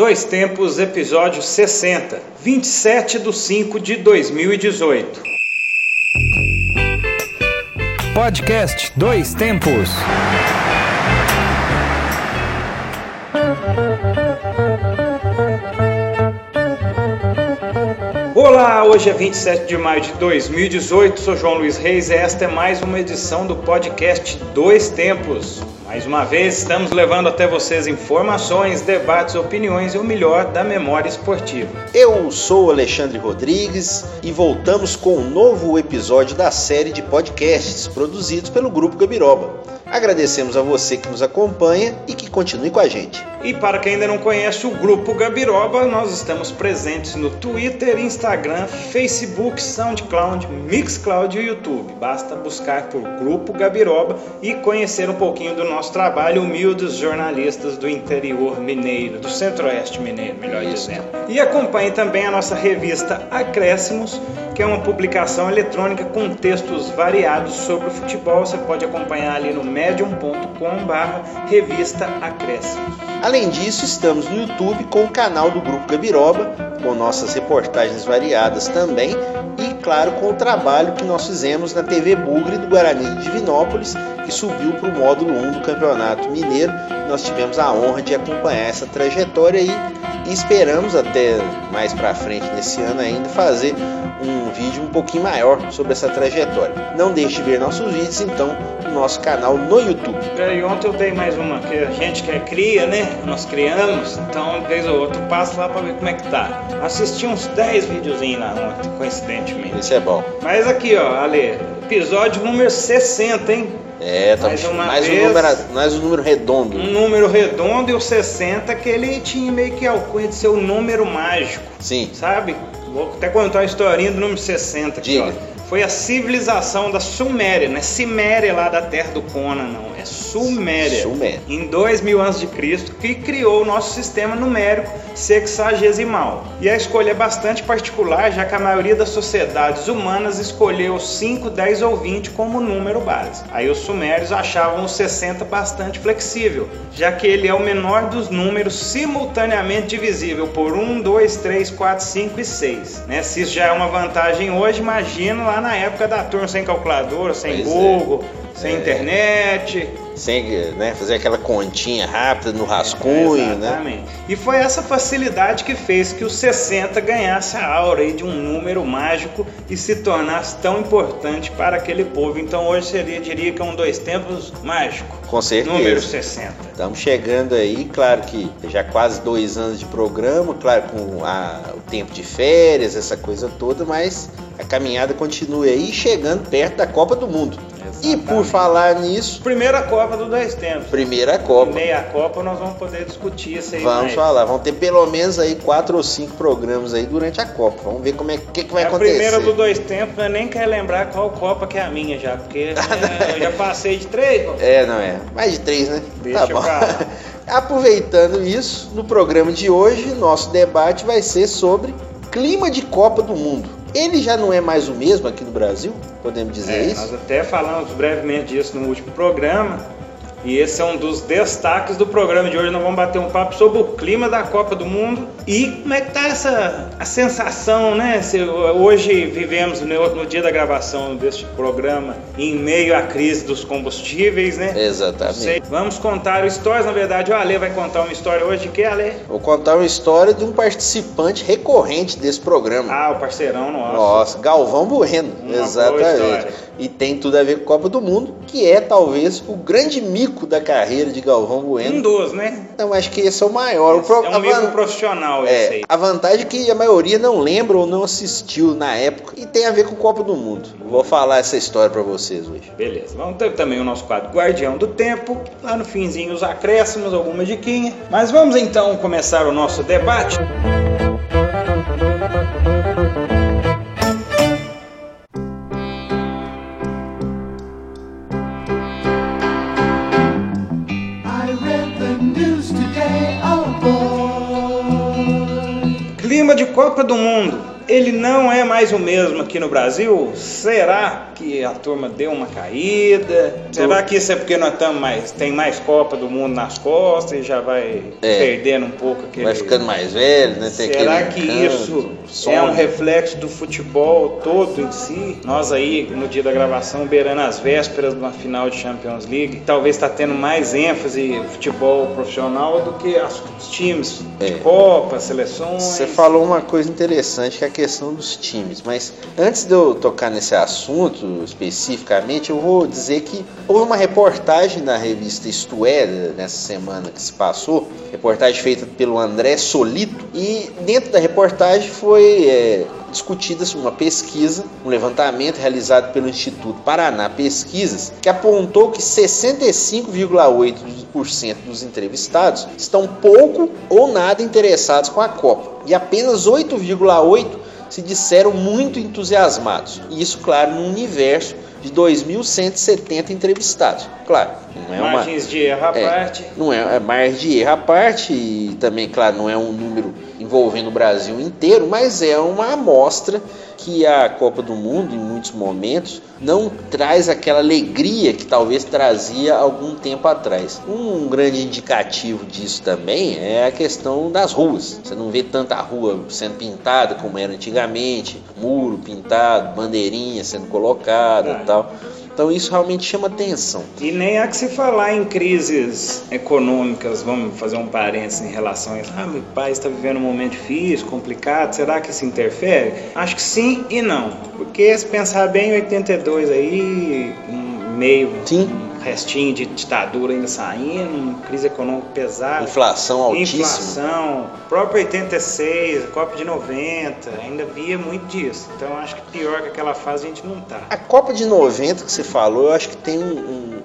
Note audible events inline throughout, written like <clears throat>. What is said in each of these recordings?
Dois Tempos, episódio 60, 27 de 5 de 2018. Podcast Dois Tempos. Olá, hoje é 27 de maio de 2018, sou João Luiz Reis e esta é mais uma edição do podcast Dois Tempos. Mais uma vez, estamos levando até vocês informações, debates, opiniões e o melhor da memória esportiva. Eu sou Alexandre Rodrigues e voltamos com um novo episódio da série de podcasts produzidos pelo Grupo Gabiroba. Agradecemos a você que nos acompanha e que continue com a gente. E para quem ainda não conhece o Grupo Gabiroba, nós estamos presentes no Twitter, Instagram, Facebook, SoundCloud, Mixcloud e YouTube. Basta buscar por Grupo Gabiroba e conhecer um pouquinho do nosso trabalho, humildes jornalistas do interior mineiro, do centro-oeste mineiro, melhor dizendo. E acompanhe também a nossa revista Acréscimos, que é uma publicação eletrônica com textos variados sobre o futebol. Você pode acompanhar ali no medium.com/barra revista Acréscimos. Além disso, estamos no YouTube com o canal do Grupo Gabiroba, com nossas reportagens variadas também e, claro, com o trabalho que nós fizemos na TV Bugre do Guarani de Divinópolis, que subiu para o módulo 1 do Campeonato Mineiro. Nós tivemos a honra de acompanhar essa trajetória aí e esperamos até mais para frente nesse ano ainda fazer um vídeo um pouquinho maior sobre essa trajetória. Não deixe de ver nossos vídeos então no nosso canal no YouTube. E ontem eu dei mais uma que a gente que é cria, né? Nós criamos, então vez ou outra passo lá para ver como é que tá. Assisti uns 10 videozinhos lá ontem, coincidentemente. Isso é bom. Mas aqui, ó, Ale, episódio número 60, hein? É, tá Mais uma mais, vez. um número, mais um número redondo. Um número redondo e o 60 que ele tinha meio que alcunha de ser o número mágico, Sim. sabe? Vou até contar uma historinha do número 60 aqui, Diga. ó. Foi a civilização da Suméria, não é Ciméria lá da terra do Conan, não. É Suméria. Suméria. Em 2 mil anos de Cristo, que criou o nosso sistema numérico sexagesimal. E a escolha é bastante particular, já que a maioria das sociedades humanas escolheu 5, 10 ou 20 como número base. Aí os sumérios achavam o 60 bastante flexível, já que ele é o menor dos números simultaneamente divisível por 1, 2, 3, 4, 5 e 6. Né? Se isso já é uma vantagem hoje, imagina lá na época da turma sem calculadora, sem Pois é. Google, sem É. internet. Sem né, fazer aquela continha rápida no rascunho, né? Exatamente. E foi essa facilidade que fez que o 60 ganhasse a aura aí de um número mágico e se tornasse tão importante para aquele povo. Então hoje seria, diria que é um dois tempos mágico. Com certeza. Número 60. Estamos chegando aí, claro que já quase dois anos de programa, claro, com a- o tempo de férias, essa coisa toda, mas a caminhada continua aí, chegando perto da Copa do Mundo. E por falar nisso, Primeira Copa do dois tempos. primeira Copa. Meia Copa nós vamos poder discutir isso aí. Vamos mais. falar, vão ter pelo menos aí quatro ou cinco programas aí durante a Copa. Vamos ver como é que, que vai É a acontecer. primeira do dois tempos, eu nem quero lembrar qual Copa que é a minha já, porque <laughs> é, eu já passei de três. pô. É, não é. Mais de três, né? Deixa tá bom. <laughs> Aproveitando isso, no programa de hoje, nosso debate vai ser sobre clima de Copa do Mundo. Ele já não é mais o mesmo aqui no Brasil? Podemos dizer É, isso? nós até falamos brevemente disso no último programa. E esse é um dos destaques do programa de hoje. Nós vamos bater um papo sobre o clima da Copa do Mundo e como é que tá essa a sensação, né? Se, hoje vivemos no, no dia da gravação deste programa em meio à crise dos combustíveis, né? Exatamente. Vamos contar histórias, na verdade, o Ale vai contar uma história hoje que, Ale? Vou contar uma história de um participante recorrente desse programa. Ah, o parceirão nosso. Nossa, Galvão Bueno. Uma Exatamente. E tem tudo a ver com a Copa do Mundo, que é talvez o grande mico da carreira de Galvão Bueno. Um dos, né? Então acho que esse é o maior. O pro- é um van- profissional esse É, aí. a vantagem é que a maioria não lembra ou não assistiu na época e tem a ver com Copa do Mundo. Vou falar essa história pra vocês hoje. Beleza, vamos ter também o nosso quadro Guardião do Tempo, lá no finzinho os acréscimos, alguma diquinha. Mas vamos então começar o nosso debate. I Copa do Mundo. Ele não é mais o mesmo aqui no Brasil? Será que a turma deu uma caída? Será que isso é porque nós estamos mais, tem mais Copa do Mundo nas costas e já vai É. perdendo um pouco aquele... Vai ficando mais velho, né? Tem Será que encanto, isso é um reflexo do futebol todo em si? Nós aí, no dia da gravação, beirando as vésperas de uma final de Champions League, talvez está tendo mais ênfase no futebol profissional do que as- os times de É. Copa, seleções. Você falou uma coisa interessante que é a questão dos times, mas antes de eu tocar nesse assunto especificamente, eu vou dizer que houve uma reportagem na revista Isto nessa semana que se passou, reportagem feita pelo André Solito, e dentro da reportagem foi é, discutida uma pesquisa, um levantamento realizado pelo Instituto Paraná Pesquisas, que apontou que 65,8% dos entrevistados estão pouco ou nada interessados com a Copa, e apenas 8,8% se disseram muito entusiasmados. E isso, claro, num universo de 2.170 entrevistados. Claro, não é uma Margens de erro à é, parte. não é, é margem de erro à parte e também, claro, não é um número envolvendo o Brasil inteiro, mas é uma amostra que a Copa do Mundo, em muitos momentos, não traz aquela alegria que talvez trazia algum tempo atrás. Um grande indicativo disso também é a questão das ruas. Você não vê tanta rua sendo pintada como era antigamente, muro pintado, bandeirinha sendo colocada e tal. Então isso realmente chama atenção. E nem há que se falar em crises econômicas, vamos fazer um parênteses em relação a isso. Ah, meu pai está vivendo um momento difícil, complicado, será que isso interfere? Acho que sim e não. Porque se pensar bem, 82 aí, um meio, Sim. Restinho de ditadura ainda saindo, crise econômica pesada. Inflação altíssima. Inflação, próprio 86, Copa de 90, ainda via muito disso. Então acho que pior que aquela fase a gente não tá. A Copa de 90 que você falou, eu acho que tem um, um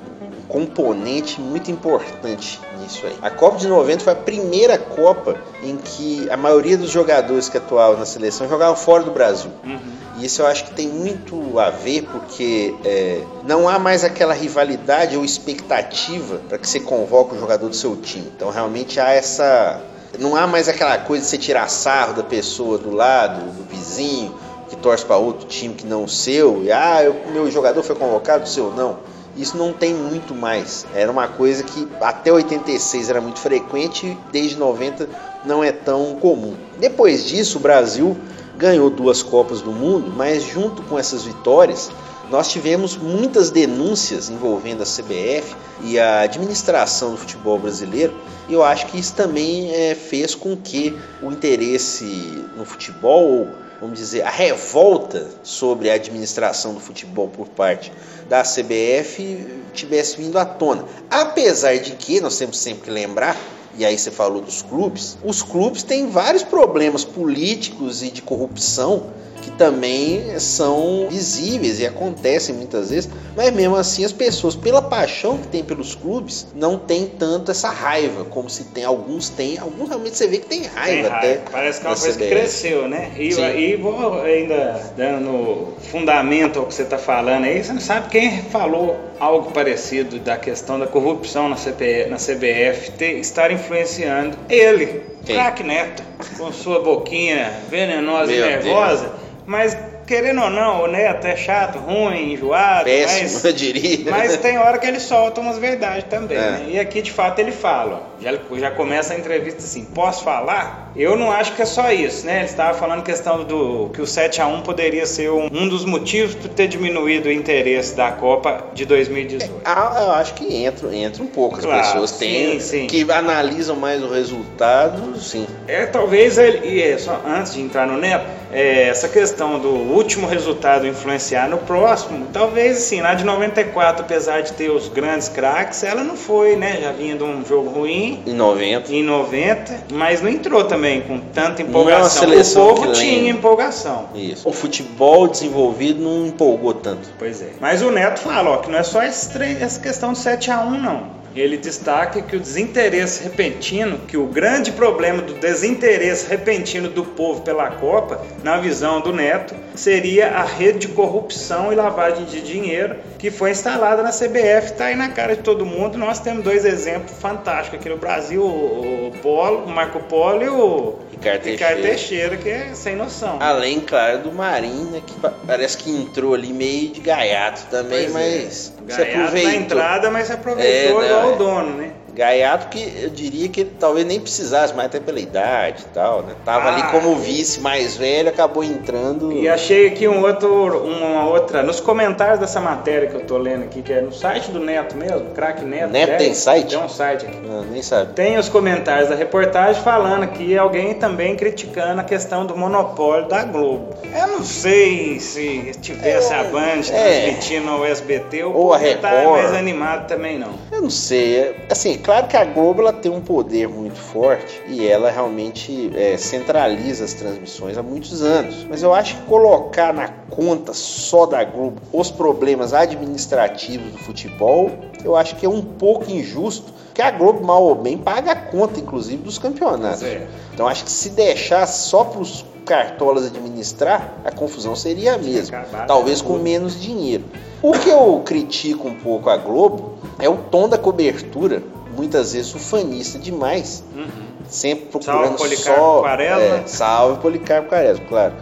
componente muito importante nisso aí. A Copa de 90 foi a primeira Copa em que a maioria dos jogadores que atuavam na seleção jogavam fora do Brasil. Uhum. Isso eu acho que tem muito a ver porque é, não há mais aquela rivalidade ou expectativa para que você convoque o jogador do seu time. Então realmente há essa. Não há mais aquela coisa de você tirar sarro da pessoa do lado, do vizinho, que torce para outro time que não o seu. E ah, o meu jogador foi convocado, o seu não. Isso não tem muito mais. Era uma coisa que até 86 era muito frequente, desde 90 não é tão comum. Depois disso, o Brasil ganhou duas Copas do Mundo, mas junto com essas vitórias, nós tivemos muitas denúncias envolvendo a CBF e a administração do futebol brasileiro. E eu acho que isso também é, fez com que o interesse no futebol, vamos dizer, a revolta sobre a administração do futebol por parte da CBF tivesse vindo à tona. Apesar de que nós temos sempre que lembrar e aí você falou dos clubes, os clubes têm vários problemas políticos e de corrupção que também são visíveis e acontecem muitas vezes, mas mesmo assim as pessoas, pela paixão que tem pelos clubes, não tem tanto essa raiva como se tem, alguns têm, alguns realmente você vê que tem raiva, Tem raiva. até. Parece que é uma coisa que cresceu, né? E, Sim. e vou ainda dando fundamento ao que você está falando aí, você não sabe quem falou algo parecido da questão da corrupção na, na CBF ter, estar influenciando ele, Quem? craque Neto, com sua boquinha venenosa Meu e nervosa, mas querendo ou não, o Neto é chato, ruim, enjoado, Péssimo, mas eu diria. mas tem hora que ele solta umas verdades também, É. né? E aqui de fato ele fala, já, já começa a entrevista assim, posso falar? Eu não acho que é só isso, né? Ele estava falando questão do que o 7 a 1 poderia ser um, um dos motivos por ter diminuído o interesse da Copa de 2018. Ah, eu acho que entra, entra um pouco. As Claro, pessoas têm sim, sim. que analisam mais o resultado, sim. É, talvez ele, e é, só antes de entrar no Neto, é, essa questão do último resultado influenciar no próximo, talvez assim, lá de 94, apesar de ter os grandes craques, ela não foi, né? Já vinha de um jogo ruim, Em 90. em 90, mas não entrou também com tanta Não empolgação. seleção o povo tinha empolgação. Isso. O futebol desenvolvido não empolgou tanto. Pois é. Mas o Neto fala ó, que não é só essa questão do 7x1, não. Ele destaca que o desinteresse repentino, que o grande problema do desinteresse repentino do povo pela Copa, na visão do Neto, seria a rede de corrupção e lavagem de dinheiro que foi instalada na CBF. Está aí na cara de todo mundo. Nós temos dois exemplos fantásticos aqui no Brasil: o, Polo, o Marco Polo e o Ricardo Teixeira. Teixeira, que é sem noção. Além, claro, do Marinho, né, que pa- parece que entrou ali meio de gaiato também, Pois é. mas se Gaiato na aproveitou. entrada, mas se aproveitou É, igual não, o é. dono, né? Gaiato que eu diria que talvez nem precisasse mais, até pela idade e tal, né? Tava ali Ah, como é. vice mais velho, acabou entrando. E achei aqui um outro, uma outra, nos comentários dessa matéria que eu tô lendo aqui, que é no site do Neto mesmo, craque Neto. Neto 10, tem site? Tem um site aqui. Ah, nem sabe. Tem os comentários da reportagem falando aqui, alguém também criticando a questão do monopólio da Globo. Eu não sei se tivesse É, a Band é. transmitindo ao SBT, Ou a tá Record. mais animado também não. Eu não sei. é- Assim, claro que a Globo ela tem um poder muito forte e ela realmente é, centraliza as transmissões há muitos anos. Mas eu acho que colocar na conta só da Globo os problemas administrativos do futebol, eu acho que é um pouco injusto. Porque a Globo, mal ou bem, paga a conta, inclusive, dos campeonatos. É. Então acho que se deixar só para os cartolas administrar, a confusão seria a mesma. Talvez com menos dinheiro. O que eu critico um pouco a Globo é o tom da cobertura. Muitas vezes ufanista demais, Uhum. sempre Salve procurando Policarpo só. Quaresma. É, salve Policarpo Quaresma, claro.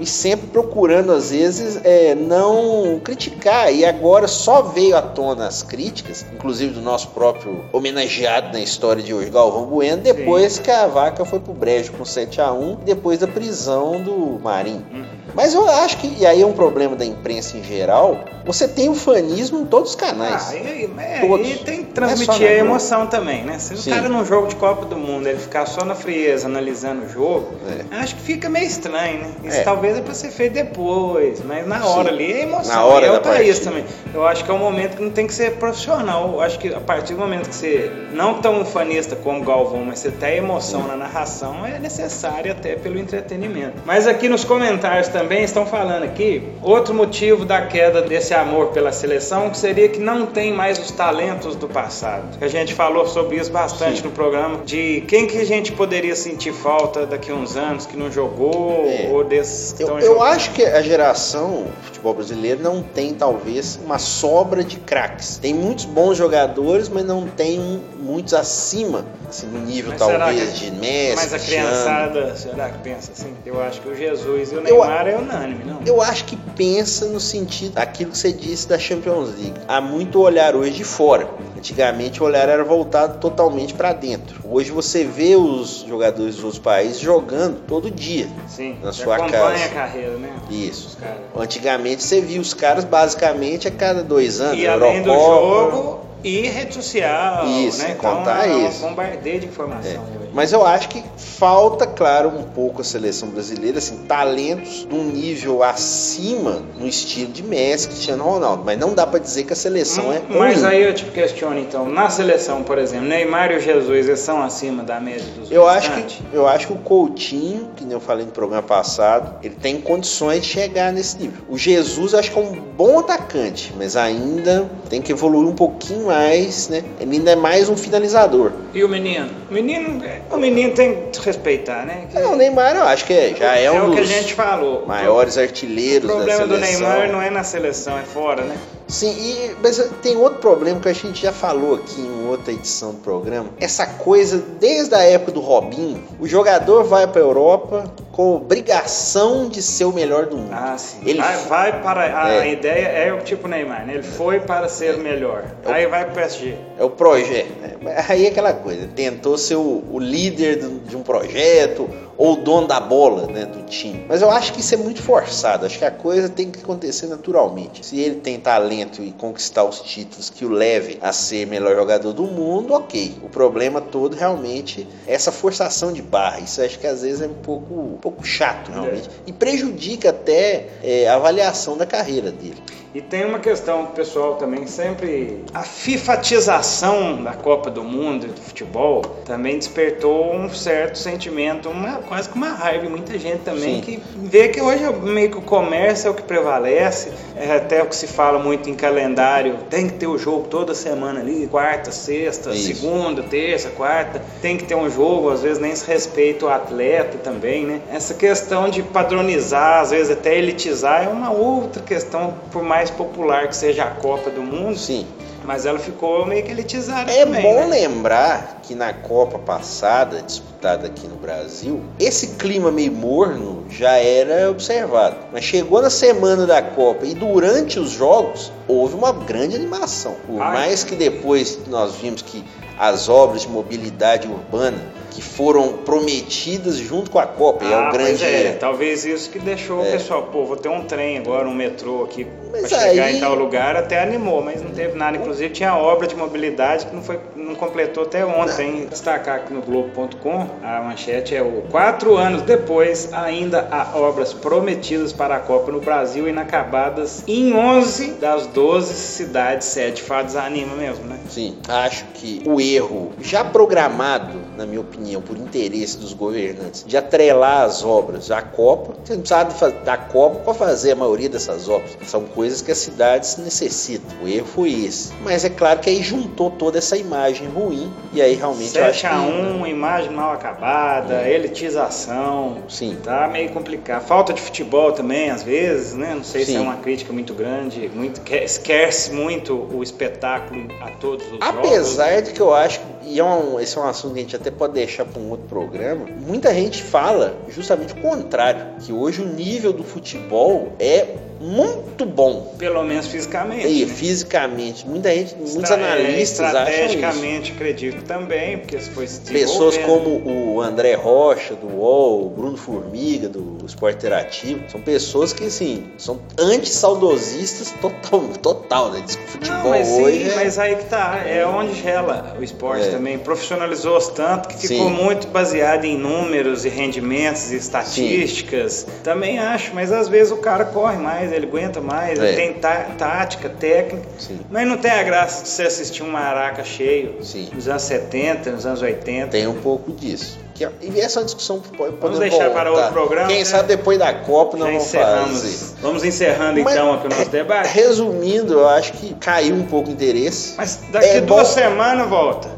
E sempre procurando, às vezes, é, não criticar. E agora só veio à tona as críticas, inclusive do nosso próprio homenageado na história de hoje, Galvão Bueno, depois que a vaca foi pro brejo com 7 a 1 depois da prisão do Marinho. Uhum. Mas eu acho que, e aí é um problema da imprensa em geral, você tem o fanismo em todos os canais. Ah, e, é, Todos. e tem que é transmitir na a emoção também, né? Se Sim. o cara num jogo de Copa do Mundo ele ficar só na frieza analisando o jogo, acho que fica meio estranho, né? Isso É. talvez é pra ser feito depois, mas na hora Sim. ali é emoção. Na hora é o país partida. também. Eu acho que é um momento que não tem que ser profissional. Eu acho que a partir do momento que você não tão fanista como Galvão, mas você tem emoção na narração, é necessário até pelo entretenimento. Mas aqui nos comentários também estão falando aqui outro motivo da queda desse amor pela seleção, que seria que não tem mais os talentos do passado. A gente falou sobre isso bastante Sim. no programa, de quem que a gente poderia sentir falta daqui a uns anos que não jogou, É. ou desses que Eu, estão eu acho que a geração do futebol brasileiro não tem, talvez, uma sobra de craques. Tem muitos bons jogadores, mas não tem muitos acima, assim, no nível, Mas talvez, que- de Messi, Mas a criançada, será que pensa assim? Eu acho que o Jesus e o Eu- Neymar é unânime, não? Eu acho que pensa no sentido daquilo que você disse da Champions League. Há muito olhar hoje de fora. Antigamente o olhar era voltado totalmente para dentro. Hoje você vê os jogadores dos outros países jogando todo dia. Sim, na sua acompanha casa. a carreira, né? Isso. Antigamente você via os caras basicamente a cada dois anos. E além do Eurocopa. jogo, e rede social, Isso, né? contar então, é isso. um bombardeio de informação. É. Mas eu acho que falta, claro, um pouco a seleção brasileira, assim, talentos de um nível acima no estilo de Messi, Cristiano Ronaldo. Mas não dá pra dizer que a seleção é Hum, Mas ruim. aí eu te questiono então, na seleção, por exemplo, Neymar e o Jesus, eles são acima da média dos Eu acho, que, eu acho que o Coutinho, que nem eu falei no programa passado, ele tem condições de chegar nesse nível. O Jesus, acho que é um bom atacante, mas ainda tem que evoluir um pouquinho mais, né? Ele ainda é mais um finalizador. E o menino? O menino, o menino tem que respeitar, né? Que- Não, o Neymar eu acho que é, já é, um o que a dos gente falou. maiores O artilheiros problema da do seleção. Neymar não é na seleção, é fora, né? Sim, e, mas tem outro problema que a gente já falou aqui em outra edição do programa. Essa coisa, desde a época do Robinho, o jogador vai para a Europa com obrigação de ser o melhor do mundo. Ah, sim. Ele- vai, vai para. A É. ideia é o tipo Neymar, né? Ele foi para ser o melhor. É o- Aí vai pro PSG. É o projeto. né? Aí é aquela coisa, tentou ser o, o líder do- de um projeto ou o dono da bola né, do time. Mas eu acho que isso é muito forçado. Acho que a coisa tem que acontecer naturalmente. Se ele tem talento e conquistar os títulos que o leve a ser melhor jogador do mundo, ok. O problema todo realmente é essa forçação de barra. Isso acho que às vezes é um pouco, pouco chato realmente. E prejudica até é, a avaliação da carreira dele. E tem uma questão pessoal também, sempre a fifatização da Copa do Mundo e do futebol também despertou um certo sentimento, uma quase com uma raiva. Muita gente também Sim. que vê que hoje é meio que o comércio é o que prevalece. É até o que se fala muito em calendário. Tem que ter o jogo toda semana ali, quarta, sexta, Isso. segunda, terça, quarta. Tem que ter um jogo, às vezes nem se respeita o atleta também, né? Essa questão de padronizar, às vezes até elitizar, é uma outra questão, por mais popular que seja a Copa do Mundo. Sim. Mas ela ficou meio que elitizada É também, bom né? lembrar que na Copa passada, disputada aqui no Brasil, esse clima meio morno já era observado. Mas chegou na semana da Copa e durante os jogos houve uma grande animação. Por Ai. mais que depois nós vimos que as obras de mobilidade urbana que foram prometidas junto com a Copa, e é Ah, o grande pois é, talvez isso que deixou É. o pessoal, pô, vou ter um trem agora, um metrô aqui Mas pra chegar aí- em tal lugar, até animou, mas não teve nada. Inclusive tinha obra de mobilidade que não foi, não completou até ontem. Destacar aqui no Globo.com, a manchete é o quatro anos depois, ainda há obras prometidas para a Copa no Brasil inacabadas em 11 das 12 cidades sede. Fato desanima mesmo, né? Sim, acho que o erro já programado, na minha opinião, por interesse dos governantes, de atrelar as obras à Copa, você não fa- da Copa para fazer a maioria dessas obras. São coisas que as cidades necessitam. O erro foi esse. Mas é claro que aí juntou toda essa imagem ruim e aí realmente eu acho 7 a que 1 imagem mal acabada, É. elitização. Sim. Tá meio complicado. Falta de futebol também, às vezes, né? Não sei se Sim. é uma crítica muito grande. Muito, que- esquece muito o espetáculo a todos os jogos. Apesar de que eu acho, e é um, esse é um assunto que a gente até pode deixar para um outro programa, muita gente fala justamente o contrário, que hoje o nível do futebol é muito bom. Pelo menos fisicamente. E né? fisicamente, muita gente, muitos é, analistas acham isso. Estrategicamente, acredito também, porque se foi se Pessoas como o André Rocha, do UOL, o Bruno Formiga, do Esporte Interativo, são pessoas que, assim, são anti-saudosistas total, total, né? Diz que o futebol Não, mas hoje sim, é... mas aí que tá, é onde gela o esporte É. também. Profissionalizou-se tanto que ficou Sim. muito baseado em números e rendimentos e estatísticas. Também acho, mas às vezes o cara corre mais, ele aguenta mais, É. ele tem tá- tática, técnica. Sim. Mas não tem a graça de você assistir um maraca cheio Sim. nos anos 70, nos anos 80. Tem um pouco disso. Que, é- e essa é uma discussão que pode Vamos deixar para voltar. outro programa, Quem né? sabe depois da Copa nós Já vamos encerramos. fazer. Vamos encerrando Mas- então aqui o nosso debate. Resumindo, eu acho que caiu um pouco o interesse. Mas daqui É duas semanas volta.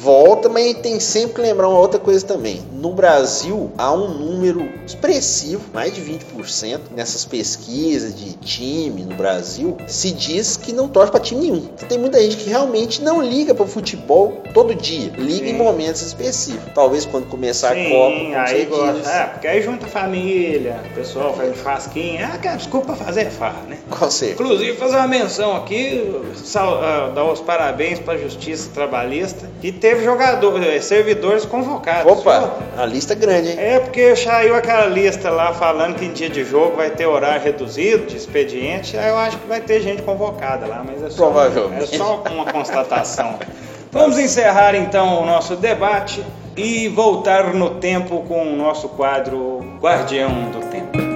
Volta, mas tem sempre que lembrar uma outra coisa também. No Brasil, há um número expressivo, mais de 20%, nessas pesquisas de time no Brasil, se diz que não torce para time nenhum. Então, tem muita gente que realmente não liga para o futebol todo dia, liga Sim. em momentos específicos. Talvez quando começar Sim, a Copa, aí gosta. É, porque aí junta a família, o pessoal faz churrasquinho. Ah, cara, desculpa fazer farra, né? Com certeza. Inclusive, fazer uma menção aqui, sal- ah, dar os parabéns para a Justiça Trabalhista, que teve jogador, eh, servidores convocados. Opa, a lista é grande, hein? É porque saiu aquela lista lá falando que em dia de jogo vai ter horário reduzido de expediente, aí eu acho que vai ter gente convocada lá, mas é só, Provavelmente. é só uma constatação. Vamos encerrar então o nosso debate e voltar no tempo com o nosso quadro Guardião do Tempo.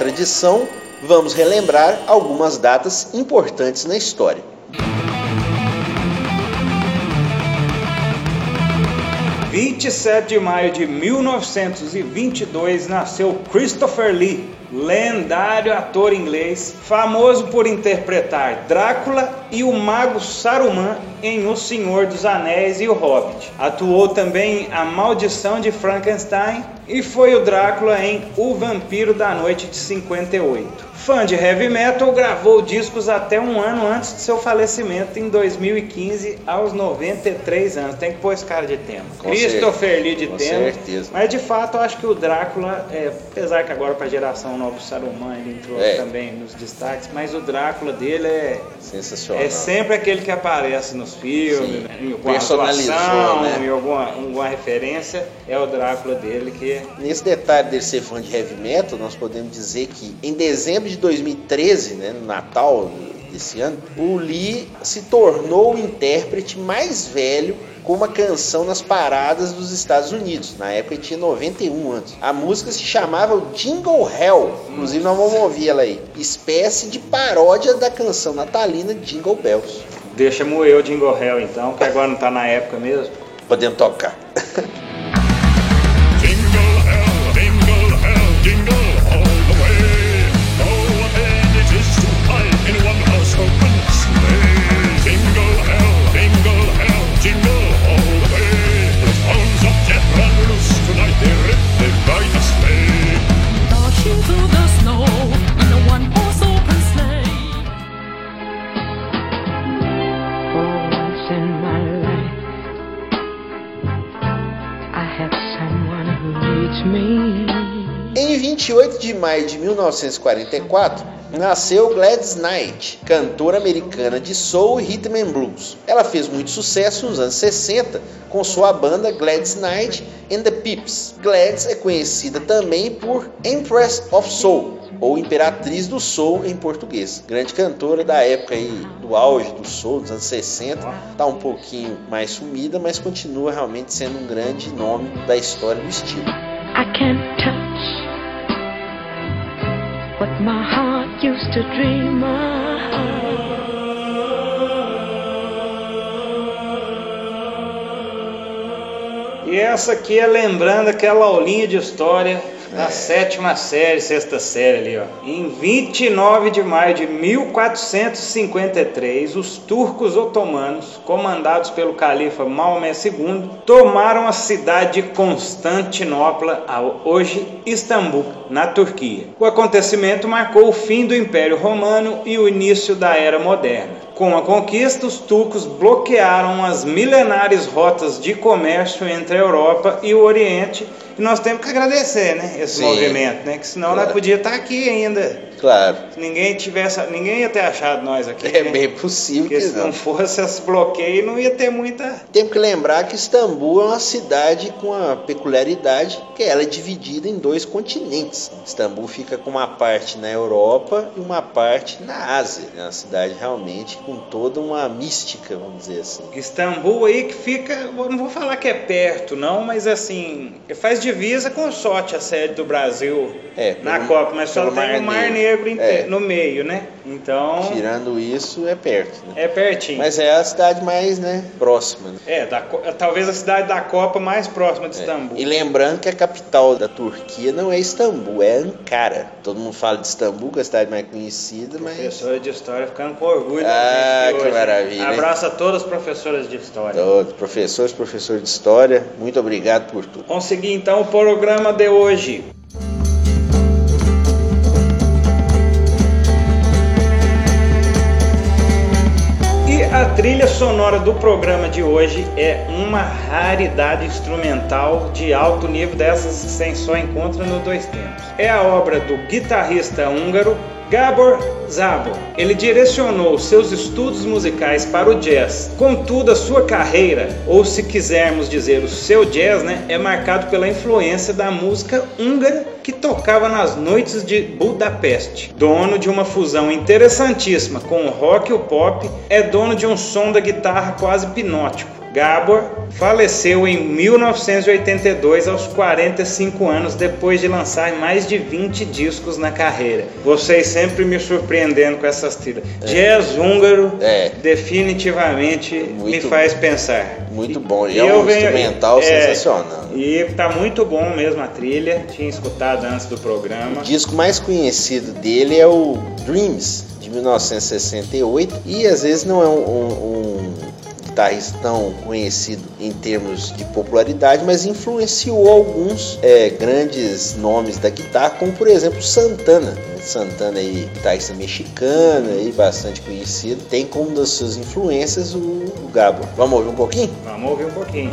Tradição, vamos relembrar algumas datas importantes na história. Dia 27 de maio de 1922 nasceu Christopher Lee, lendário ator inglês, famoso por interpretar Drácula e o mago Saruman em O Senhor dos Anéis e o Hobbit. Atuou também em A Maldição de Frankenstein e foi o Drácula em O Vampiro da Noite de 58. Fã de heavy metal, gravou discos até um ano antes de seu falecimento em 2015, aos 93 anos. Tem que pôr esse cara de tema. Com Christopher certeza. Lee de Com tema. certeza. Mas de fato, eu acho que o Drácula, é, apesar que agora para a geração Novo Saruman, ele entrou É. também nos destaques, mas o Drácula dele é, Sensacional. é sempre aquele que aparece nos filmes, né, em alguma atuação, né? em alguma, alguma referência, é o Drácula dele que Nesse detalhe dele ser fã de heavy metal, nós podemos dizer que em dezembro de 2013, né, no Natal desse ano, o Lee se tornou o intérprete mais velho com uma canção nas paradas dos Estados Unidos. Na época ele tinha 91 anos. A música se chamava Jingle Hell. Inclusive nós vamos ouvir ela aí. Espécie de paródia da canção natalina Jingle Bells. Deixa moer o Jingle Hell então, que agora não tá na época mesmo. Podemos tocar. 28 de maio de 1944, nasceu Gladys Knight, cantora americana de soul e rhythm and blues. Ela fez muito sucesso nos anos 60 com sua banda Gladys Knight and the Pips. Gladys é conhecida também por Empress of Soul, ou Imperatriz do Soul em português. Grande cantora da época aí, do auge do soul, dos anos 60. Tá um pouquinho mais sumida, mas continua realmente sendo um grande nome da história do estilo. What my heart used to dream of. E essa aqui é lembrando aquela aulinha de história da sétima série, sexta série ali, ó. Em 29 de maio de 1453, os turcos otomanos, comandados pelo califa Maomé II, tomaram a cidade de Constantinopla, hoje Istambul, na Turquia. O acontecimento marcou o fim do Império Romano e o início da Era Moderna. Com a conquista, os turcos bloquearam as milenares rotas de comércio entre a Europa e o Oriente. E nós temos que agradecer, né, esse Sim. movimento, né? Que senão nós podíamos estar aqui ainda. Claro, Se ninguém tivesse, ninguém ia ter achado nós aqui. é né? bem possível Porque que se não não. fosse esse bloqueio, não ia ter muita. Temos que lembrar que Istambul é uma cidade com a peculiaridade que ela é dividida em dois continentes. Istambul fica com uma parte na Europa e uma parte na Ásia. É uma cidade realmente com toda uma mística, vamos dizer assim. Istambul aí que fica, não vou falar que é perto, não, mas assim, faz divisa com o Sote, a sede do Brasil É, na Copa, mas só tem o Mar Negro É. no meio, né? Então Tirando isso, é perto. Né? é pertinho. Mas é a cidade mais né, próxima. Né? É, da Co- talvez a cidade da Copa mais próxima de Istambul. E lembrando que a capital da Turquia não é Istambul, é Ankara. Todo mundo fala de Istambul, que é a cidade mais conhecida, mas Professora de História ficando com orgulho. Ah, que hoje. maravilha? Abraço a todas as professoras de História. Todos, professores, professores de história, muito obrigado por tudo. Vamos seguir então o programa de hoje. A trilha sonora do programa de hoje é uma raridade instrumental de alto nível dessas que você só encontra no Dois Tempos. É a obra do guitarrista húngaro Gabor Zabor. Ele direcionou seus estudos musicais para o jazz. Contudo, a sua carreira, ou se quisermos dizer o seu jazz, né, é marcado pela influência da música húngara que tocava nas noites de Budapeste. Dono de uma fusão interessantíssima com o rock e o pop, é dono de um som da guitarra quase hipnótico. Gabor faleceu em 1982 aos 45 anos depois de lançar mais de 20 discos na carreira. Vocês sempre me surpreendendo com essas trilhas. Jazz húngaro É. definitivamente me Muito faz pensar. Muito bom, e E é um venho- instrumental é, sensacional. E tá muito bom mesmo a trilha. Tinha escutado antes do programa. O disco mais conhecido dele é o Dreams, de 1968, e às vezes não é um, um- um guitarrista tão conhecido em termos de popularidade, mas influenciou alguns é, grandes nomes da guitarra, como por exemplo Santana. Santana aí, guitarrista mexicana aí, bastante conhecido, tem como das suas influências o, o Gabo. Vamos ouvir um pouquinho? Vamos ouvir um pouquinho.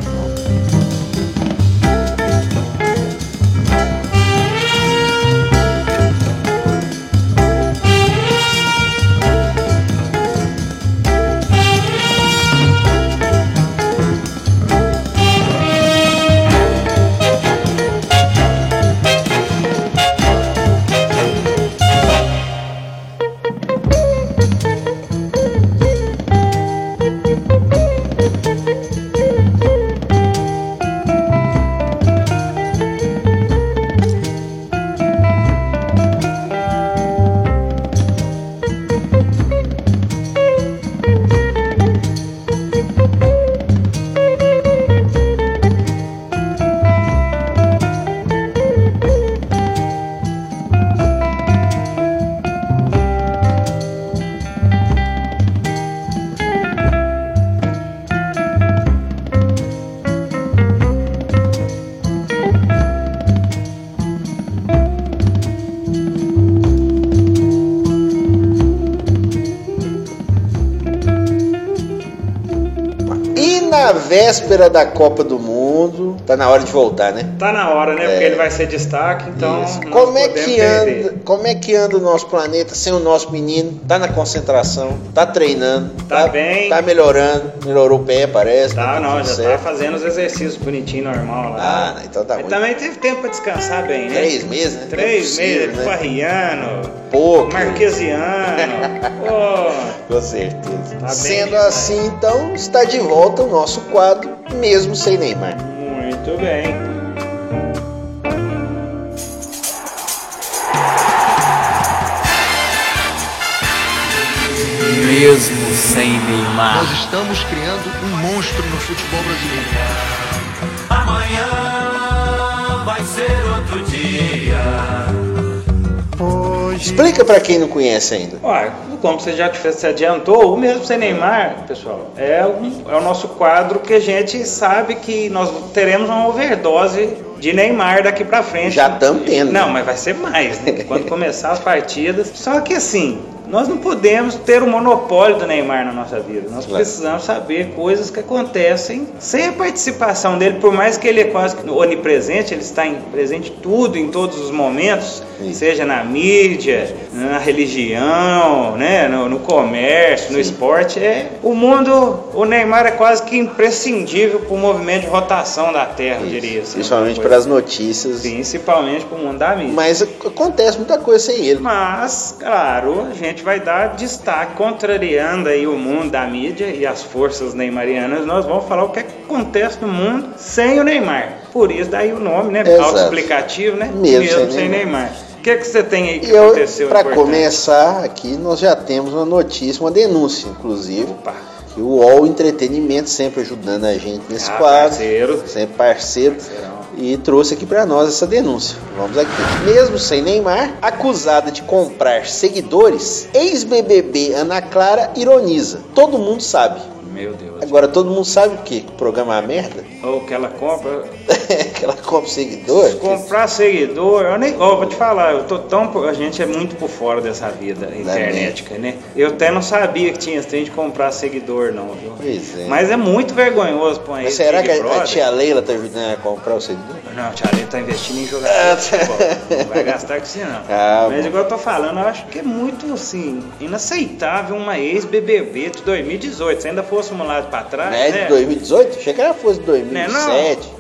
Véspera da Copa do Mundo, tá na hora de voltar, né? Tá na hora, né? Porque ele vai ser destaque, então. Como é que perder. anda? Como é que anda o nosso planeta sem o nosso menino? Tá na concentração, tá treinando, Tá bem. tá melhorando, melhorou o pé, parece. Tá, não, tudo já tá certo. fazendo os exercícios bonitinho, normal lá. Ah, não, então tá Ele bom. também teve tempo pra descansar bem, né? Três meses, né? Três Não é possível, meses, né? Farriano, Pouco. Marquesiano. <laughs> Pô, Com certeza. Tá Sendo demais. assim, então, está de volta o nosso quadro, mesmo sem Neymar. muito bem. Mesmo sem Neymar. Nós estamos criando um monstro no futebol brasileiro. Explica pra quem não conhece ainda. Ó, como você já se adiantou, o mesmo sem Neymar, pessoal, é, um- é o nosso quadro que a gente sabe que nós teremos uma overdose de Neymar daqui pra frente. Já estamos tendo. Não, né? mas vai ser mais, né? Quando começar as partidas. <laughs> Só que assim, nós não podemos ter o monopólio do Neymar na nossa vida. Nós Claro. precisamos saber coisas que acontecem sem a participação dele, por mais que ele é quase que onipresente, ele está em, presente em tudo, em todos os momentos, Isso. seja na mídia, na religião, né, no, no comércio, no esporte. É, o mundo, o Neymar é quase que imprescindível para o movimento de rotação da Terra, eu diria. assim, Principalmente coisa. pelas notícias. Principalmente para o mundo da mídia. Mas ac- acontece muita coisa sem ele. Mas, claro, a gente vai dar destaque, contrariando aí o mundo da mídia e as forças neymarianas, nós vamos falar o que acontece no mundo sem o Neymar. Por isso daí o nome, né? Autoexplicativo, né? Mesmo sem sem Neymar. Neymar. O que, que você tem aí que eu, aconteceu para começar aqui, nós já temos uma notícia, uma denúncia, inclusive, Opa, que o UOL Entretenimento sempre ajudando a gente nesse ah, quadro, parceiro. sempre parceiro, Parceirão. E trouxe aqui para nós essa denúncia. Vamos aqui. Mesmo sem Neymar, acusada de comprar seguidores, ex-BBB Ana Clara ironiza. Todo mundo sabe. Meu Deus. Agora todo mundo sabe o quê? Que o programa é uma merda? Ou que ela compra. <laughs> que ela compra seguidor? Comprar seguidor, eu nem. Ó, vou te falar, eu tô tão. A gente é muito por fora dessa vida internética, né? Eu até não sabia que tinha trem de comprar seguidor, não, viu? Pois é. Mas é muito vergonhoso pôr aí. Mas será que a, a tia Leila tá ajudando a comprar o seguidor? Não, o Leila tá investindo em jogador de futebol. Não vai gastar com isso, não. <laughs> Ah, Mas bom. igual eu tô falando, eu acho que é muito, assim, inaceitável uma ex-BBB de 2018. Se ainda fôssemos lá pra trás, Não é né? de 2018? Achei que ela fosse de 2007.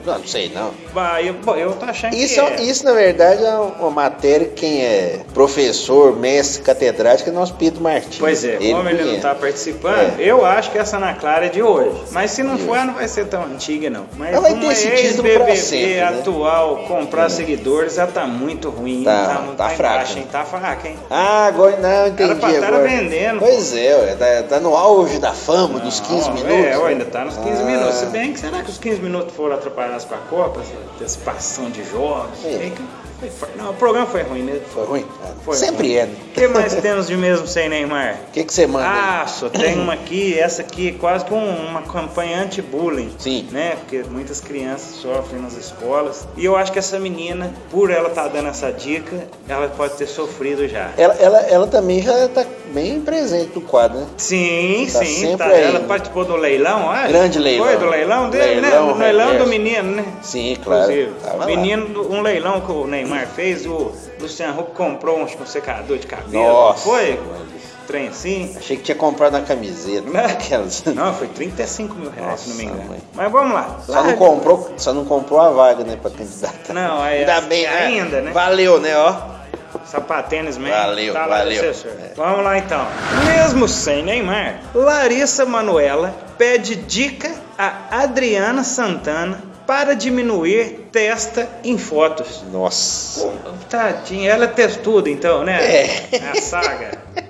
Não, Não, não sei não. Vai, eu, eu tô achando Isso, que é. isso, na verdade, é uma matéria que quem é professor, mestre, catedrático é nosso Pedro Martins. Pois é, como ele não tá participando, É. eu acho que essa Ana Clara é de hoje. Mas se não for, ela não vai ser tão antiga, não. Mas Ela vai ter esse título pra sempre, né? atual, comprar É. seguidores, já tá muito ruim. Tá- não tá em fraca, baixa, né? hein? Tá fraca, hein? Ah, agora não, entendi Era pra estar agora. vendendo, Pois é, ué, tá, tá no auge da fama dos 15 Não, minutos. É, ué, ainda tá nos 15 Ah. minutos. Se bem que será que os 15 minutos foram atrapalhados com a Copa? Essa antecipação de jogos? É. Não, o programa foi ruim mesmo. Foi ruim? Ah, Foi Sempre ruim. é, né? O que mais temos de mesmo sem Neymar? O que, que você manda aí? Ah, só tem uma aqui, essa aqui, quase com uma campanha anti-bullying. Sim. Né? Porque muitas crianças sofrem nas escolas. E eu acho que essa menina, por ela estar dando essa dica, ela pode ter sofrido já. Ela, ela, ela também já tá bem presente no quadro, né? Sim, Tá sim, tá. aí. Ela participou do leilão, ah, Grande leilão. Foi do leilão dele, Leilão né? Do leilão reverso. do menino, né? Sim, claro. Lá. menino, do- um leilão que o Neymar fez, o Luciano Huck comprou um, acho secador de cabelo. Nossa. Foi? Trem assim. Achei que tinha comprado na camiseta. Né? Aquelas. Não, foi 35 mil reais, se não me engano. mãe. Mas vamos lá. Só não comprou, só não comprou a vaga, né, pra candidatar. Não, aí <laughs> Ainda bem, né? ainda, né? Valeu, né, ó. Sapatênis man. Valeu, tá valeu. É. Vamos lá então. Mesmo sem Neymar, Larissa Manuela pede dica a Adriana Santana para diminuir testa em fotos. Nossa. Tadinha, ela é testuda então, né? É. A saga. <laughs>